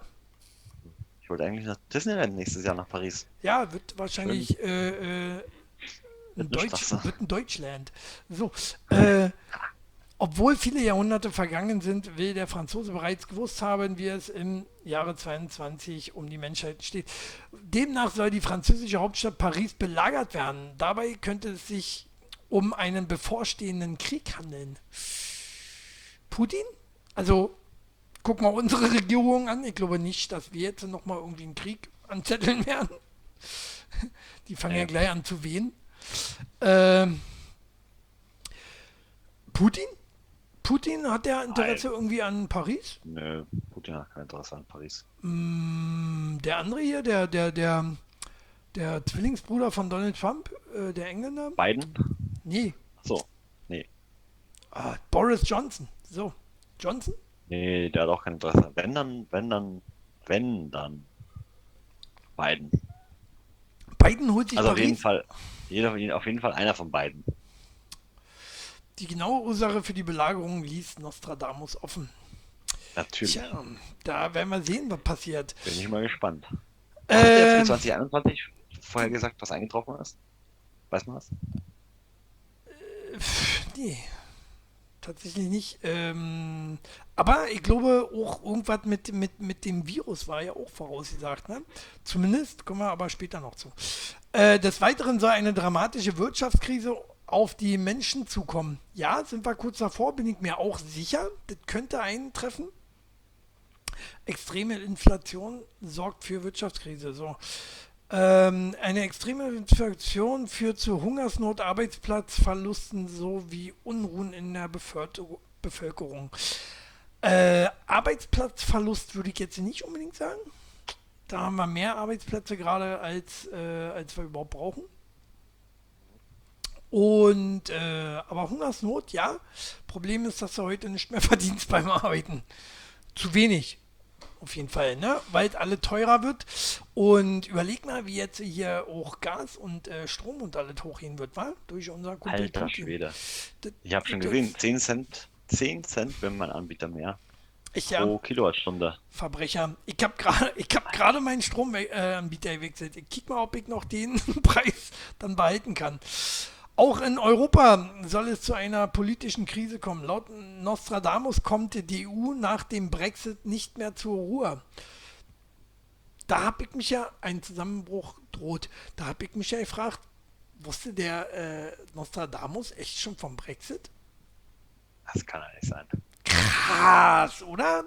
Ich wollte eigentlich nach Disneyland nächstes Jahr nach Paris. Ja, wird wahrscheinlich äh, äh, ein, Deutsch, wird ein Deutschland. So, äh, obwohl viele Jahrhunderte vergangen sind, will der Franzose bereits gewusst haben, wie es im Jahre 22 um die Menschheit steht. Demnach soll die französische Hauptstadt Paris belagert werden. Dabei könnte es sich um einen bevorstehenden Krieg handeln. Putin? Also, guck mal unsere Regierung an. Ich glaube nicht, dass wir jetzt nochmal irgendwie einen Krieg anzetteln werden. Die fangen ja, Ja. gleich an zu wehen. Ähm, Putin? Putin hat der Interesse irgendwie an Paris? Nö, Putin hat kein Interesse an Paris. Mm, Der andere hier, der, der, der, der Zwillingsbruder von Donald Trump, äh, der Engländer? Biden? Nee, So. Nee. ah, Boris Johnson. So, Johnson? Nee, der hat auch kein Interesse. Wenn dann, wenn dann, wenn dann. Biden. Biden holt sich Also auf jeden. Fall, jeder, auf jeden Fall einer von beiden. Die genaue Ursache für die Belagerung ließ Nostradamus offen. Natürlich. Tja, da werden wir sehen, was passiert. Bin ich mal gespannt. Hat der Ähm, für 2021 vorher gesagt, was eingetroffen ist? Weiß man das? pf, nee, tatsächlich nicht. Ähm, aber ich glaube auch irgendwas mit, mit, mit dem Virus war ja auch vorausgesagt. Ne? Zumindest kommen wir aber später noch zu. Äh, des Weiteren soll eine dramatische Wirtschaftskrise auf die Menschen zukommen. Ja, sind wir kurz davor, bin ich mir auch sicher. Das könnte eintreffen. Extreme Inflation sorgt für Wirtschaftskrise. So. Ähm, eine extreme Inflation führt zu Hungersnot, Arbeitsplatzverlusten sowie Unruhen in der Bevölkerung. Äh, Arbeitsplatzverlust würde ich jetzt nicht unbedingt sagen. Da haben wir mehr Arbeitsplätze gerade, als, äh, als wir überhaupt brauchen. Und, äh, aber Hungersnot, ja. Problem ist, dass du heute nicht mehr verdienst beim Arbeiten. Zu wenig. Auf jeden Fall, ne? Weil alle teurer wird. Und überleg mal, wie jetzt hier auch Gas und äh, Strom und alles hochgehen wird, wa? Durch unser Kumpel Alter. Schwede. Ich habe schon gesehen, 10 Cent, 10 Cent, wenn man Anbieter mehr. Ich, ja, pro Kilowattstunde. Verbrecher. Ich habe gerade hab meinen Stromanbieter äh, gewechselt. Ich kick mal, ob ich noch den Preis dann behalten kann. Auch in Europa soll es zu einer politischen Krise kommen. Laut Nostradamus kommt die EU nach dem Brexit nicht mehr zur Ruhe. Da habe ich mich ja, ein Zusammenbruch droht, da habe ich mich ja gefragt, wusste der äh, Nostradamus echt schon vom Brexit? Das kann er nicht sein. Krass, oder?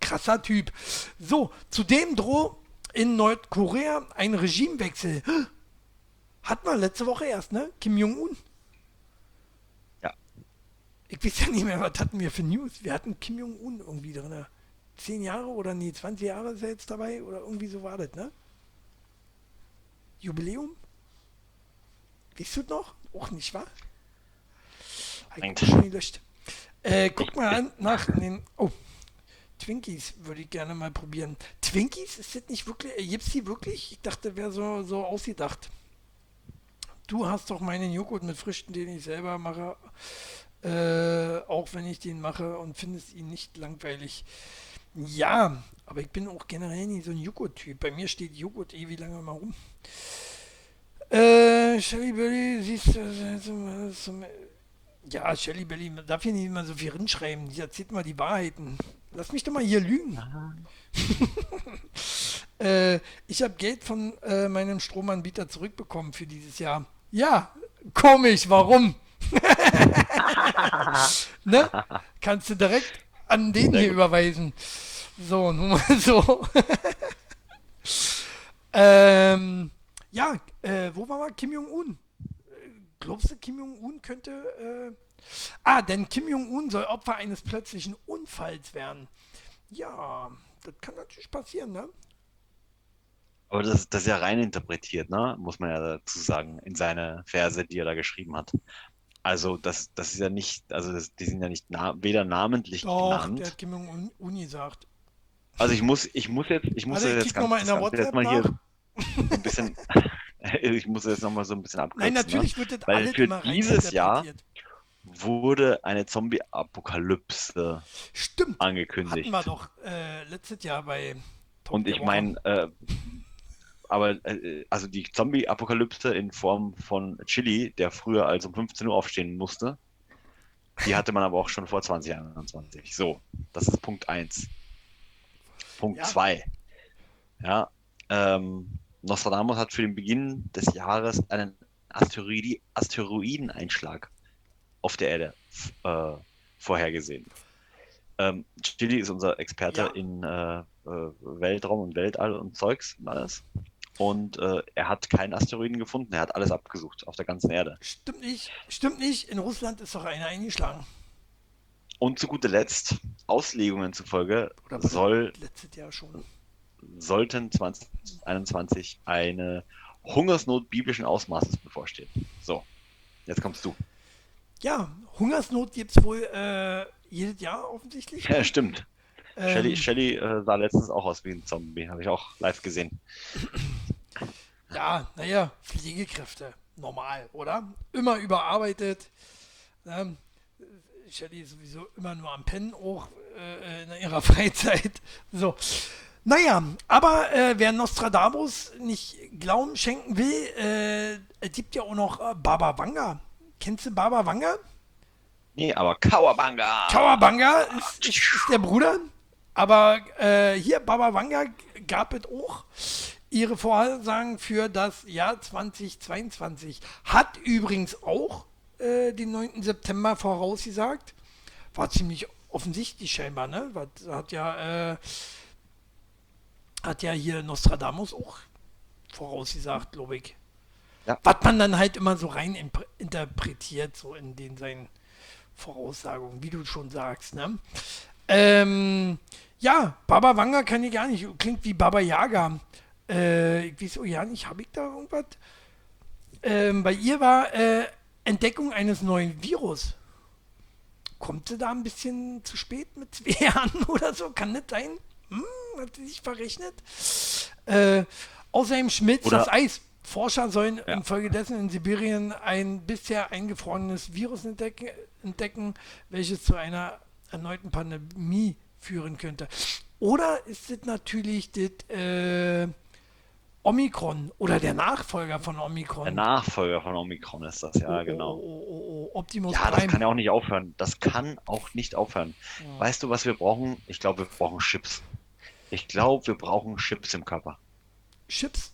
Krasser Typ. So, zudem droht in Nordkorea ein Regimewechsel. Hat man letzte Woche erst, ne? Kim Jong-un. Ja. Ich weiß ja nicht mehr, was hatten wir für News. Wir hatten Kim Jong-un irgendwie drin. Zehn Jahre oder nee, 20 Jahre ist er jetzt dabei oder irgendwie so war das, ne? Jubiläum? Weißt du noch? Auch nicht, wahr? Eigentlich schon gelöscht. Äh, guck mal an nach den. Oh, Twinkies würde ich gerne mal probieren. Twinkies? Ist das nicht wirklich. Äh, gibt's die wirklich? Ich dachte, wäre so, so ausgedacht. Du hast doch meinen Joghurt mit Früchten, den ich selber mache, äh, auch wenn ich den mache und findest ihn nicht langweilig. Ja, aber ich bin auch generell nicht so ein Joghurt-Typ. Bei mir steht Joghurt ewig lange mal rum. Äh, Shelly Belly, siehst du, äh, ja, Shelly Belly, darf hier nicht immer so viel rinschreiben. Die erzählt mal die Wahrheiten. Lass mich doch mal hier lügen. äh, ich habe Geld von äh, meinem Stromanbieter zurückbekommen für dieses Jahr. Ja, komisch, warum? ne? Kannst du direkt an den hier überweisen. So, nun mal so. ähm, ja, äh, wo war mal Kim Jong-un? Glaubst du, Kim Jong-un könnte. Äh... Ah, denn Kim Jong-un soll Opfer eines plötzlichen Unfalls werden. Ja, das kann natürlich passieren, ne? Aber das, das ist ja rein interpretiert, ne? muss man ja dazu sagen, in seine Verse, die er da geschrieben hat. Also das, das ist ja nicht, also das, die sind ja nicht na, weder namentlich Doch, genannt. der hat Kim Jong-un gesagt. Also ich muss, ich muss jetzt, ich muss also, jetzt ganz, mal in der WhatsApp jetzt mal hier ein bisschen, ich muss jetzt nochmal so ein bisschen abkürzen. Nein, natürlich ne? wird das Weil für dieses Jahr wurde eine Zombie-Apokalypse angekündigt. Hatten wir doch äh, letztes Jahr bei Top Und ich meine, äh, aber äh, also die Zombie-Apokalypse in Form von Chili, der früher als um 15 Uhr aufstehen musste, die hatte man aber auch schon vor 2021. So, das ist Punkt 1. Punkt 2. Ja, ja ähm, Nostradamus hat für den Beginn des Jahres einen Asteroidi Asteroideneinschlag auf der Erde äh, vorhergesehen. Ähm, Chili ist unser Experte ja. in äh, äh, Weltraum und Weltall und Zeugs und alles. Und äh, er hat keinen Asteroiden gefunden, er hat alles abgesucht auf der ganzen Erde. Stimmt nicht, stimmt nicht. In Russland ist doch einer eingeschlagen. Und zu guter Letzt, Auslegungen zufolge, soll letztes Jahr schon. Sollten 2021 eine Hungersnot biblischen Ausmaßes bevorstehen. So, jetzt kommst du. Ja, Hungersnot gibt es wohl äh, jedes Jahr offensichtlich. Ja, stimmt. Ähm, Shelly, Shelly äh, sah letztens auch aus wie ein Zombie, habe ich auch live gesehen. Ja, naja, Pflegekräfte, normal, oder? Immer überarbeitet. Ähm, Shelly ist sowieso immer nur am Pennen, auch äh, in ihrer Freizeit. So. Naja, aber äh, wer Nostradamus nicht Glauben schenken will, äh, es gibt ja auch noch äh, Baba Wanga. Kennst du Baba Wanga? Nee, aber Kawabanga. Kawabanga ist, ist, ist der Bruder. Aber äh, hier, Baba Wanga gab es auch ihre Vorhersagen für das Jahr 2022. Hat übrigens auch äh, den 9. September vorausgesagt. War ziemlich offensichtlich scheinbar, ne? Hat ja, äh, hat ja hier Nostradamus auch vorausgesagt, glaube ich. Ja. Was man dann halt immer so rein interpretiert, so in den seinen Voraussagungen, wie du schon sagst, ne? Ähm, ja, Baba Wanga kann ich gar nicht. Klingt wie Baba Yaga. Äh, ich weiß auch ja nicht, habe ich da irgendwas? Ähm, bei ihr war äh, Entdeckung eines neuen Virus. Kommt sie da ein bisschen zu spät mit zwei Jahren oder so? Kann das sein? Hm, hat sie sich verrechnet? Äh, außerdem schmilzt das Eis. Forscher sollen ja. infolgedessen in Sibirien ein bisher eingefrorenes Virus entdecken, entdecken, welches zu einer erneuten Pandemie führen könnte. Oder ist es natürlich das äh, Omikron oder der Nachfolger von Omikron? Der Nachfolger von Omikron ist das, ja, oh, genau. Oh, oh, oh Optimus ja, Prime. das kann ja auch nicht aufhören. Das kann auch nicht aufhören. Ja. Weißt du, was wir brauchen? Ich glaube, wir brauchen Chips. Ich glaube, wir brauchen Chips im Körper. Chips?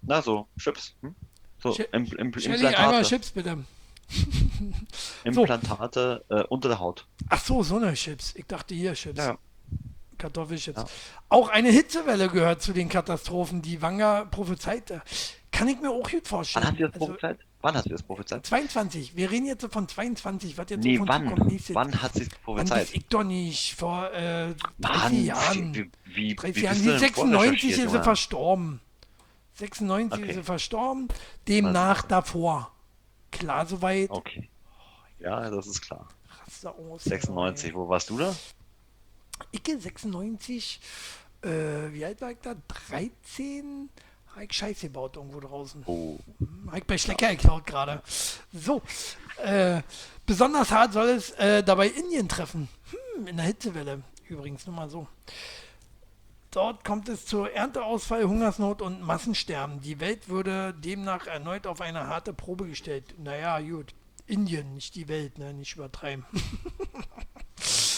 Na, so, Chips. Hm? So, Ch im, im, Implantate. einmal Chips, bitte. Implantate so. äh, unter der Haut. Ach so, so eine Chips. Ich dachte hier Chips. Ja. Kartoffelchips. Ja. Auch eine Hitzewelle gehört zu den Katastrophen, die Wanger prophezeite. Kann ich mir auch gut vorstellen. Wann hat sie das also, prophezeit? Wann hat sie das prophezeit? 22. Wir reden jetzt von 22, was jetzt nee, so von wann? Zukommt. Wann hat sie es prophezeit? Wann ich doch nicht. Vor äh, 30 Mann, Jahren. Wie, wie, 30 wie Jahren. Die 96 ist sie verstorben. 96 okay. ist sie verstorben. Demnach davor. Klar soweit. Okay. Ja, das ist klar. 96, wo warst du da? Ich 96, äh, wie alt war ich da? 13? Ich Scheiße gebaut irgendwo draußen. Oh. Bei Schlecker geklaut gerade. So, äh, besonders hart soll es äh, dabei Indien treffen. Hm, in der Hitzewelle übrigens, nur mal so. Dort kommt es zu Ernteausfall, Hungersnot und Massensterben. Die Welt würde demnach erneut auf eine harte Probe gestellt. Naja, gut. Indien, nicht die Welt, ne? nicht übertreiben.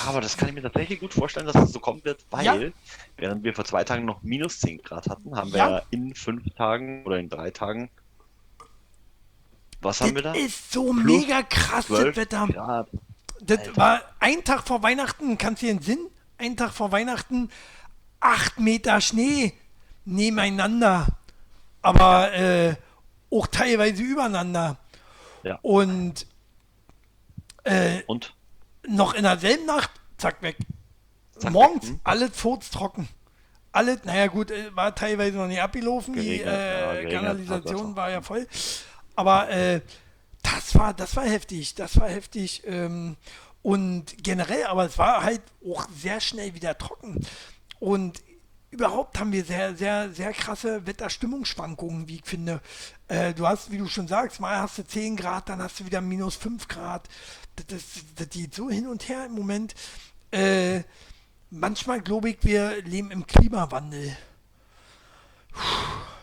Aber das kann ich mir tatsächlich gut vorstellen, dass es so kommen wird, weil ja. während wir vor zwei Tagen noch minus 10 Grad hatten, haben wir ja in fünf Tagen oder in drei Tagen. Was das haben wir da? Das ist so Plus mega krass, das Wetter. Grad. Das Alter. war ein Tag vor Weihnachten, kannst du dir den Sinn? Ein Tag vor Weihnachten, acht Meter Schnee nebeneinander. Aber äh, auch teilweise übereinander. Ja. Und, äh, Und? Noch in derselben Nacht, zack, weg. Zack, Morgens weg. Hm? alles furztrocken. Alles, naja gut, äh, war teilweise noch nicht abgelaufen, geregnet, die äh, ja, Kanalisation war ja voll. Aber äh, das war, das war heftig, das war heftig. Ähm, und generell, aber es war halt auch sehr schnell wieder trocken. Und überhaupt haben wir sehr, sehr, sehr krasse Wetterstimmungsschwankungen, wie ich finde. Äh, du hast, wie du schon sagst, mal hast du 10 Grad, dann hast du wieder minus 5 Grad. Das, das, geht so hin und her im Moment. Äh, manchmal glaube ich, wir leben im Klimawandel.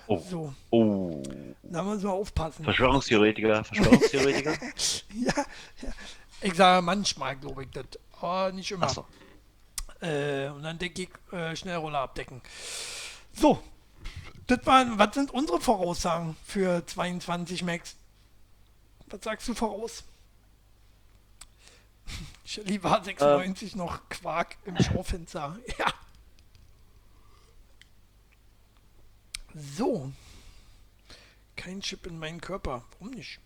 Oh. So. Oh. Da müssen wir aufpassen. Verschwörungstheoretiker, Verschwörungstheoretiker? ja, ja, ich sage manchmal, glaube ich das. Aber nicht immer. So. Äh, und dann denke ich, äh, Schnellroller abdecken. So, das waren, was sind unsere Voraussagen für 22 Max? Was sagst du voraus? Shelly war 96 ähm. noch Quark im Schaufenster. Ja. So. Kein Chip in meinen Körper. Warum nicht?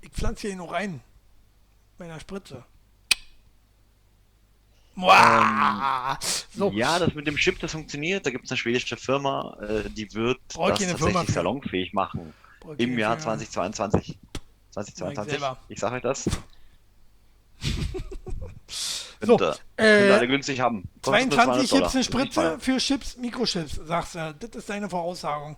Ich pflanze hier noch ein. Meiner Spritze. Ähm, so. Ja, das mit dem Chip, das funktioniert. Da gibt es eine schwedische Firma, äh, die wird Brauch das tatsächlich Firma salonfähig machen. Brauch Im Jahr Firma. 2022. 2022. Ich, ich sage euch das. So, äh, alle günstig haben. 22 gibt es eine Spritze für Chips, Mikrochips, sagst du. Das ist deine Voraussagung.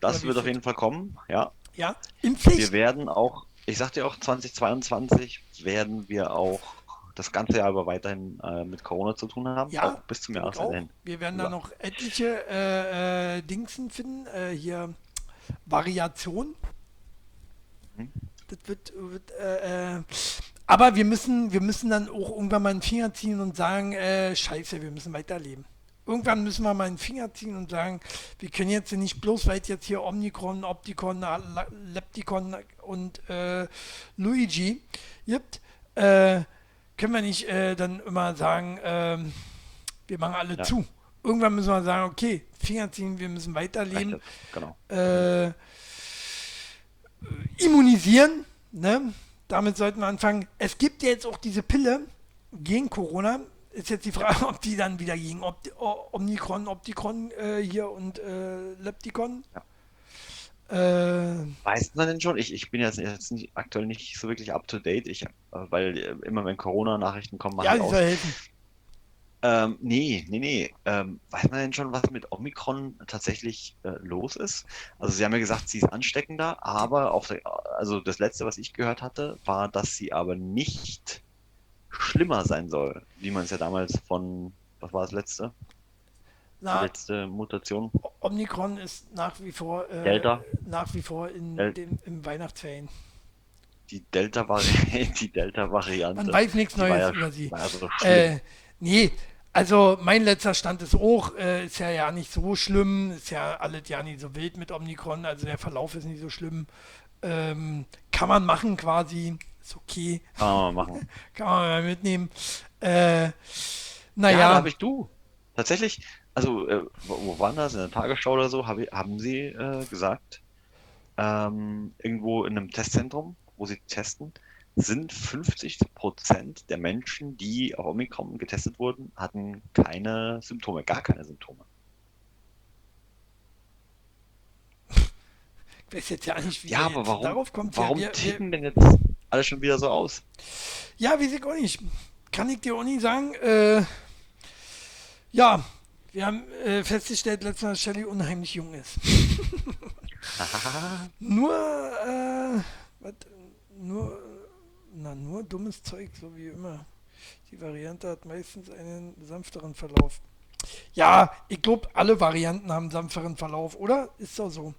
Das wird auf jeden Fall kommen, ja. Ja, Impfpflicht. Wir werden auch, ich sag dir auch, 2022 werden wir auch das ganze Jahr über weiterhin äh, mit Corona zu tun haben, ja, auch bis zum Jahresende hin. Wir werden da noch etliche äh, äh, Dingsen finden, äh, hier Variationen. Hm. Das wird, wird äh, äh, aber wir müssen, wir müssen dann auch irgendwann mal einen Finger ziehen und sagen, äh, scheiße, wir müssen weiterleben. Irgendwann müssen wir mal einen Finger ziehen und sagen, wir können jetzt nicht bloß, weil jetzt hier Omnicron, Opticon, Lepticon und äh, Luigi gibt, äh, können wir nicht äh, dann immer sagen, ähm, wir machen alle ja. zu. Irgendwann müssen wir sagen, okay, Finger ziehen, wir müssen weiterleben. Genau. Äh, immunisieren, ne? Damit sollten wir anfangen. Es gibt ja jetzt auch diese Pille gegen Corona. Ist jetzt die Frage, ob die dann wieder gegen Opti Omnicron, Opticon äh, hier und äh, Lepticon. Ja. Äh, Weiß man denn schon? Ich, ich bin jetzt, jetzt nicht, aktuell nicht so wirklich up to date, ich, äh, weil äh, immer wenn Corona-Nachrichten kommen, ja, die soll helfen. Ähm, nee, nee, nee. Ähm, weiß man denn schon, was mit Omikron tatsächlich äh, los ist? Also Sie haben ja gesagt, sie ist ansteckender, aber auf der, also das letzte, was ich gehört hatte, war, dass sie aber nicht schlimmer sein soll, wie man es ja damals von, was war das letzte? Na, Die letzte Mutation. Omikron ist nach wie vor äh, Delta. nach wie vor in Del dem, im Weihnachtsferien. Die Delta-Variante, die Delta-Variante. Man weiß nichts Neues ja, über sie. Also äh, nee, also mein letzter Stand ist auch, äh, ist ja ja nicht so schlimm, ist ja alles ja nicht so wild mit Omikron, also der Verlauf ist nicht so schlimm. Ähm, kann man machen quasi, ist okay. Kann man machen. kann man mal mitnehmen. Äh, naja. Ja, habe ich du. Tatsächlich, also äh, wo waren das? In der Tagesschau oder so, hab, haben sie äh, gesagt, ähm, irgendwo in einem Testzentrum, wo sie testen, sind 50 Prozent der Menschen, die auf Omikron getestet wurden, hatten keine Symptome, gar keine Symptome. Ich weiß jetzt ja nicht, wie ja, aber warum, darauf kommt. Warum ja, wir, ticken denn jetzt alles schon wieder so aus? Ja, weiß ich auch nicht. Kann ich dir auch nicht sagen. Äh, ja, wir haben äh, festgestellt letztes Mal, dass Shelly unheimlich jung ist. nur, äh, was, nur na, nur dummes Zeug, so wie immer. Die Variante hat meistens einen sanfteren Verlauf. Ja, ich glaube, alle Varianten haben einen sanfteren Verlauf, oder? Ist doch so.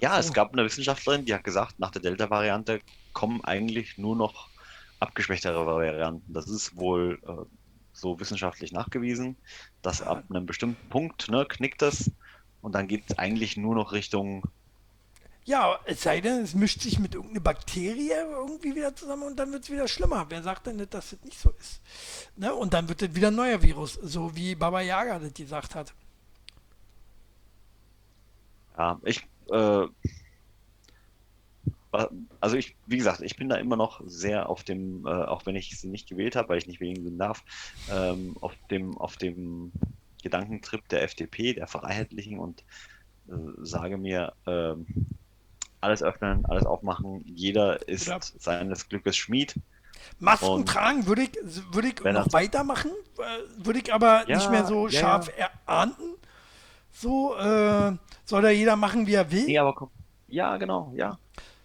Ja, so. es gab eine Wissenschaftlerin, die hat gesagt, nach der Delta-Variante kommen eigentlich nur noch abgeschwächtere Varianten. Das ist wohl äh, so wissenschaftlich nachgewiesen, dass ab einem bestimmten Punkt ne, knickt das und dann geht es eigentlich nur noch Richtung ja, es sei denn, es mischt sich mit irgendeiner Bakterie irgendwie wieder zusammen und dann wird es wieder schlimmer. Wer sagt denn nicht, dass das nicht so ist? Ne? Und dann wird es wieder ein neuer Virus, so wie Baba Yaga das gesagt hat. Ja, ich, äh, also ich, wie gesagt, ich bin da immer noch sehr auf dem, äh, auch wenn ich sie nicht gewählt habe, weil ich nicht wählen darf, ähm, auf dem, auf dem Gedankentrip der FDP, der Freiheitlichen und äh, sage mir, ähm, alles öffnen, alles aufmachen. Jeder ist Oder seines Glückes Schmied. Masken und tragen würde ich, würde ich noch weitermachen, äh, würde ich aber ja, nicht mehr so ja, scharf ja. erahnden. So äh, soll da jeder machen, wie er will. Nee, aber komm. Ja, genau, ja.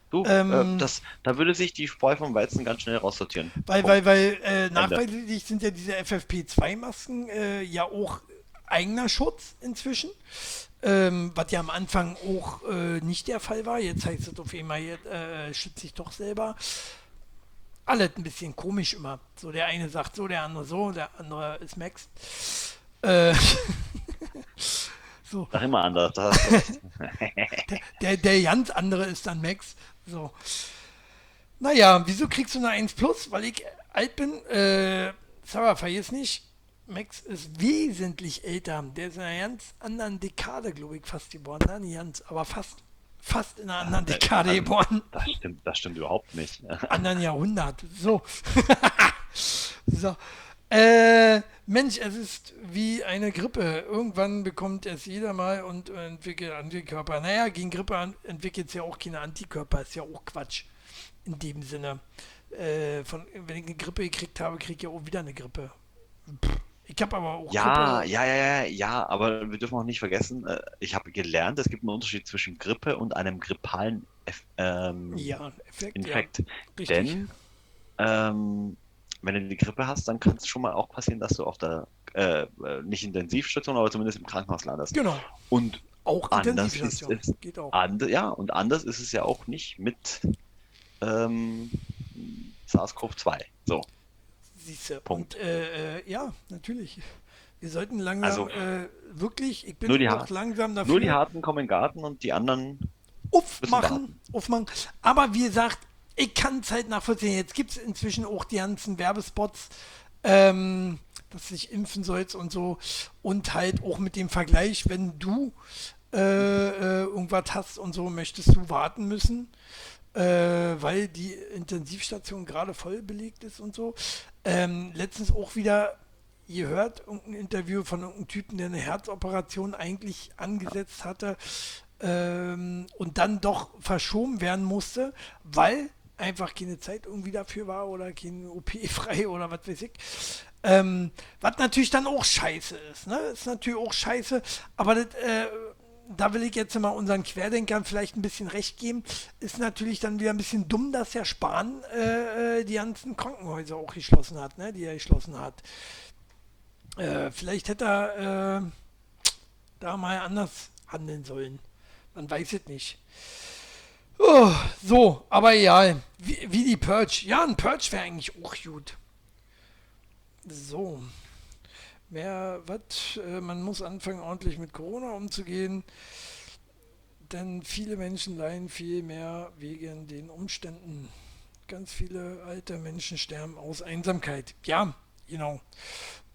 Du, ähm, äh, das, da würde sich die Spreu vom Weizen ganz schnell raussortieren. Weil, weil, weil äh, nachweislich sind ja diese FFP2-Masken äh, ja auch eigener Schutz inzwischen ähm, was ja am Anfang auch äh, nicht der Fall war. Jetzt heißt es auf einmal, jetzt, äh, schützt sich doch selber. Alles ein bisschen komisch immer. So der eine sagt so, der andere so, der andere ist Max. Äh, so. Sag immer anders. der, der, der ganz andere ist dann Max. So. Naja, wieso kriegst du eine 1 Plus? Weil ich alt bin. Äh, Sarah, vergiss nicht, Max ist wesentlich älter. Der ist in einer ganz anderen Dekade, glaube ich, fast geboren. Nein, nicht ganz, aber fast, fast in einer anderen ja, Dekade also, geboren. Das stimmt, das stimmt überhaupt nicht. anderen Jahrhundert. So. so. Äh, Mensch, es ist wie eine Grippe. Irgendwann bekommt es jeder mal und entwickelt Antikörper. Naja, gegen Grippe entwickelt es ja auch keine Antikörper. Ist ja auch Quatsch. In dem Sinne. Äh, von, wenn ich eine Grippe gekriegt habe, kriege ich ja auch wieder eine Grippe. Pff ich habe aber auch. Ja, Grippe. ja, ja, ja, ja, aber wir dürfen auch nicht vergessen, äh, ich habe gelernt, es gibt einen Unterschied zwischen Grippe und einem grippalen ähm, ja, Effekt, Infekt. Ja, Denn ähm, wenn du die Grippe hast, dann kann es schon mal auch passieren, dass du auf der äh, äh, nicht Intensivstation, aber zumindest im Krankenhaus landest. Genau. Und auch anders ist es, Geht auch. And, ja, und anders ist es ja auch nicht mit ähm, SARS-CoV-2. So. Siehste. Punkt. Und äh, äh, ja, natürlich. Wir sollten langsam Also, äh, wirklich, ich bin nur die langsam dafür. Nur die Harten kommen in den Garten und die anderen. aufmachen, aufmachen. Aber wie gesagt, ich kann es halt nachvollziehen. Jetzt gibt es inzwischen auch die ganzen Werbespots, ähm, dass du dich impfen sollst und so. Und halt auch mit dem Vergleich, wenn du äh, äh, irgendwas hast und so, möchtest du warten müssen, äh, weil die Intensivstation gerade voll belegt ist und so. Ähm, letztens auch wieder gehört, irgendein Interview von irgendeinem Typen, der eine Herzoperation eigentlich angesetzt hatte ähm, und dann doch verschoben werden musste, weil einfach keine Zeit irgendwie dafür war oder kein OP frei oder was weiß ich. Ähm, was natürlich dann auch scheiße ist, ne? Ist natürlich auch scheiße, aber das, äh, da will ich jetzt mal unseren Querdenkern vielleicht ein bisschen recht geben. Ist natürlich dann wieder ein bisschen dumm, dass der Spahn äh, äh, die ganzen Krankenhäuser auch geschlossen hat, ne? Die er geschlossen hat. Äh, vielleicht hätte er äh, da mal anders handeln sollen. Man weiß es nicht. Oh, so, aber egal. Wie, wie die Purge. Ja, ein Purge wäre eigentlich auch gut. So. Mehr, was? Äh, man muss anfangen, ordentlich mit Corona umzugehen. Denn viele Menschen leiden viel mehr wegen den Umständen. Ganz viele alte Menschen sterben aus Einsamkeit. Ja, genau.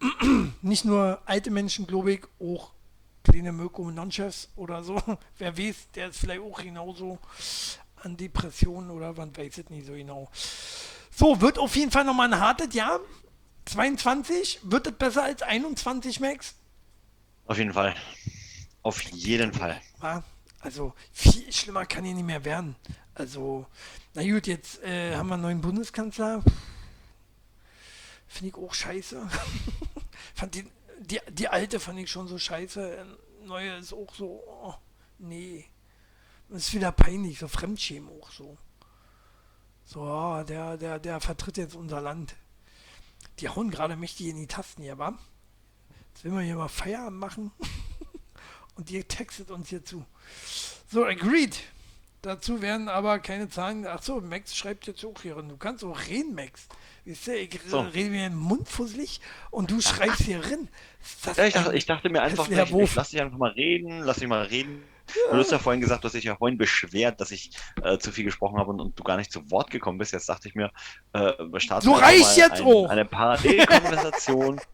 Nicht nur alte Menschen, glaube ich, auch kleine Mirko Nonchefs oder so. Wer weiß, der ist vielleicht auch genauso an Depressionen oder man weiß es nicht so genau. So, wird auf jeden Fall nochmal ein hartes Jahr. 22, wird es besser als 21, Max? Auf jeden Fall. Auf jeden Fall. Also viel schlimmer kann hier nicht mehr werden. Also, na gut, jetzt äh, haben wir einen neuen Bundeskanzler. Finde ich auch scheiße. fand die, die, die alte fand ich schon so scheiße. Neue ist auch so, oh, nee. Das ist wieder peinlich, so Fremdschämen auch so. So, ah, der, der, der vertritt jetzt unser Land. Die hauen gerade mächtig in die Tasten hier, wa? Jetzt will man hier mal Feierabend machen. Und ihr textet uns hier zu. So, agreed. Dazu werden aber keine Zahlen. Achso, Max schreibt jetzt auch hier. Du kannst auch reden, Max. Weißt du, ich So. rede mir den Mund fusselig und du schreibst hier rein. Ja, ich, dachte, ich dachte mir einfach, ich, ich lass dich einfach mal reden, lass dich mal reden. Du hast ja vorhin gesagt, du hast dich ja vorhin beschwert, dass ich äh, zu viel gesprochen habe und, und du gar nicht zu Wort gekommen bist. Jetzt dachte ich mir, äh, wir starten So reicht jetzt ein, auch. eine Parallelkonversation.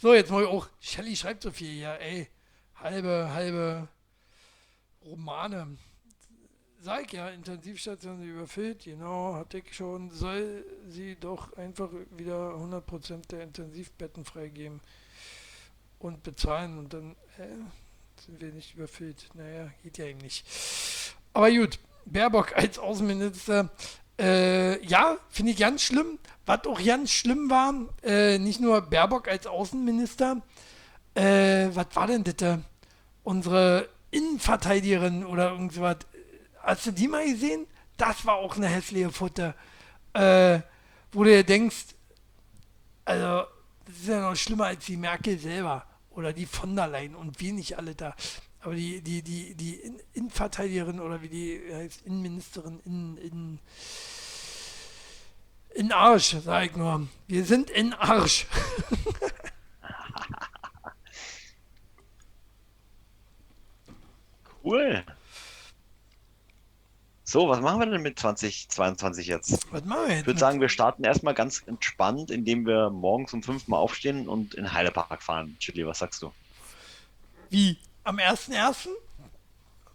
So, jetzt mal auch. Shelly schreibt so viel hier, ey. Halbe, halbe Romane. Sag ja, Intensivstation überfüllt, genau, hatte ich schon. Soll sie doch einfach wieder 100% der Intensivbetten freigeben und bezahlen und dann äh, sind wir nicht überfüllt. Naja, geht ja eben nicht. Aber gut, Baerbock als Außenminister, äh, ja, finde ich ganz schlimm. Was auch ganz schlimm war, äh, nicht nur Baerbock als Außenminister, äh, was war denn das? da? Unsere Innenverteidigerin oder irgendwas. Hast du die mal gesehen? Das war auch eine hässliche Futter. Äh, wo du dir denkst, also, das ist ja noch schlimmer als die Merkel selber oder die von der Leyen und wie nicht alle da. Aber die, die, die, die In- Innenverteidigerin oder wie die heißt, Innenministerin, in, in, in Arsch, sag ich nur. Wir sind in Arsch. Cool. So, was machen wir denn mit 2022 jetzt? Was machen wir jetzt? Ich würde sagen, wir starten erstmal ganz entspannt, indem wir morgens um fünf Mal aufstehen und in Heidepark fahren. Chili, was sagst du? Wie? Am 1.1.?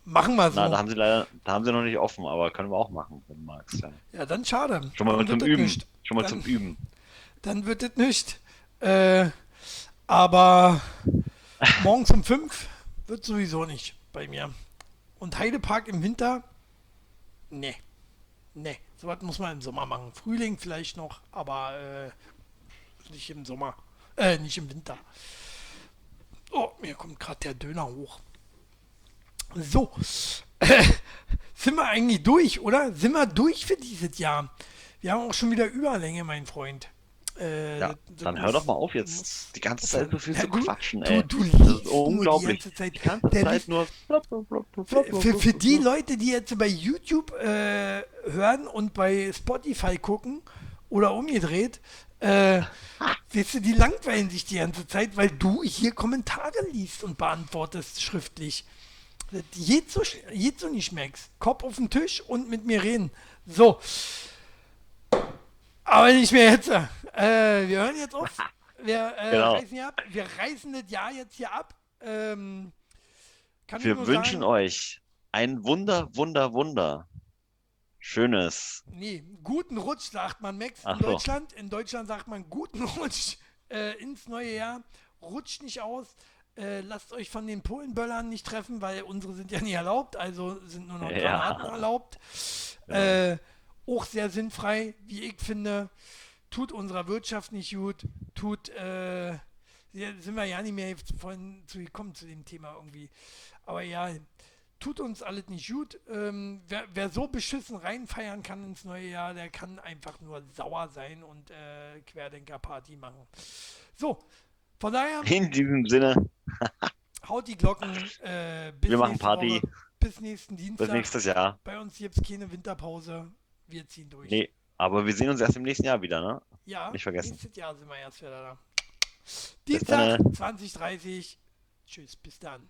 Machen wir so. Na, da haben sie leider, da haben sie noch nicht offen, aber können wir auch machen, wenn du magst. Ja. ja, dann schade. Schon mal Dann zum Üben. nicht. Schon mal Dann- zum Üben. Dann wird das nicht. Äh, aber morgens um 5 wird sowieso nicht bei mir. Und Heidepark im Winter? Nee. Nee. Sowas muss man im Sommer machen. Frühling vielleicht noch, aber äh, nicht im Sommer. Äh, nicht im Winter. Oh, mir kommt gerade der Döner hoch. So. sind wir eigentlich durch, oder? Sind wir durch für dieses Jahr? Wir haben auch schon wieder Überlänge, mein Freund. Äh, Ja, das- das dann hör doch mal auf jetzt die ganze Zeit so viel zu du- quatschen, Du, ey. du Das liest ist unglaublich. die ganze Zeit. Die ganze Zeit nur. Für, für, die. Leute, die jetzt bei YouTube äh, hören und bei Spotify gucken oder umgedreht, äh, weißt du, die langweilen sich die ganze Zeit, weil du hier Kommentare liest und beantwortest schriftlich. Das geht so, geht so nicht, Max. Kopf auf den Tisch und mit mir reden. So. Aber nicht mehr jetzt. Äh, wir hören jetzt auf. Wir, äh, Genau. reißen ab. wir reißen das Jahr jetzt hier ab. Ähm, Wir wünschen sagen, euch ein Wunder, Wunder, Wunder. Schönes. Nee, guten Rutsch sagt man, Max. Ach in so. Deutschland, in Deutschland sagt man guten Rutsch äh, ins neue Jahr. Rutscht nicht aus. Äh, lasst euch von den Polenböllern nicht treffen, weil unsere sind ja nicht erlaubt, also sind nur noch Ja. Granaten erlaubt. Äh, auch sehr sinnfrei, wie ich finde. Tut unserer Wirtschaft nicht gut. Tut, äh, sind wir ja nicht mehr vorhin zu gekommen zu dem Thema irgendwie. Aber ja, tut uns alles nicht gut. Ähm, wer, wer so beschissen reinfeiern kann ins neue Jahr, der kann einfach nur sauer sein und äh, Querdenker-Party machen. So, von daher, In diesem Sinne, haut die Glocken. Äh, bis Wir machen Party. Woche, bis nächsten Dienstag. bis nächstes Jahr. Bei uns gibt es keine Winterpause. Wir ziehen durch. Nee, aber wir sehen uns erst im nächsten Jahr wieder, ne? ja, nicht vergessen. nächstes Jahr sind wir erst wieder da. Dienstag, dann. 2030. Tschüss, bis dann.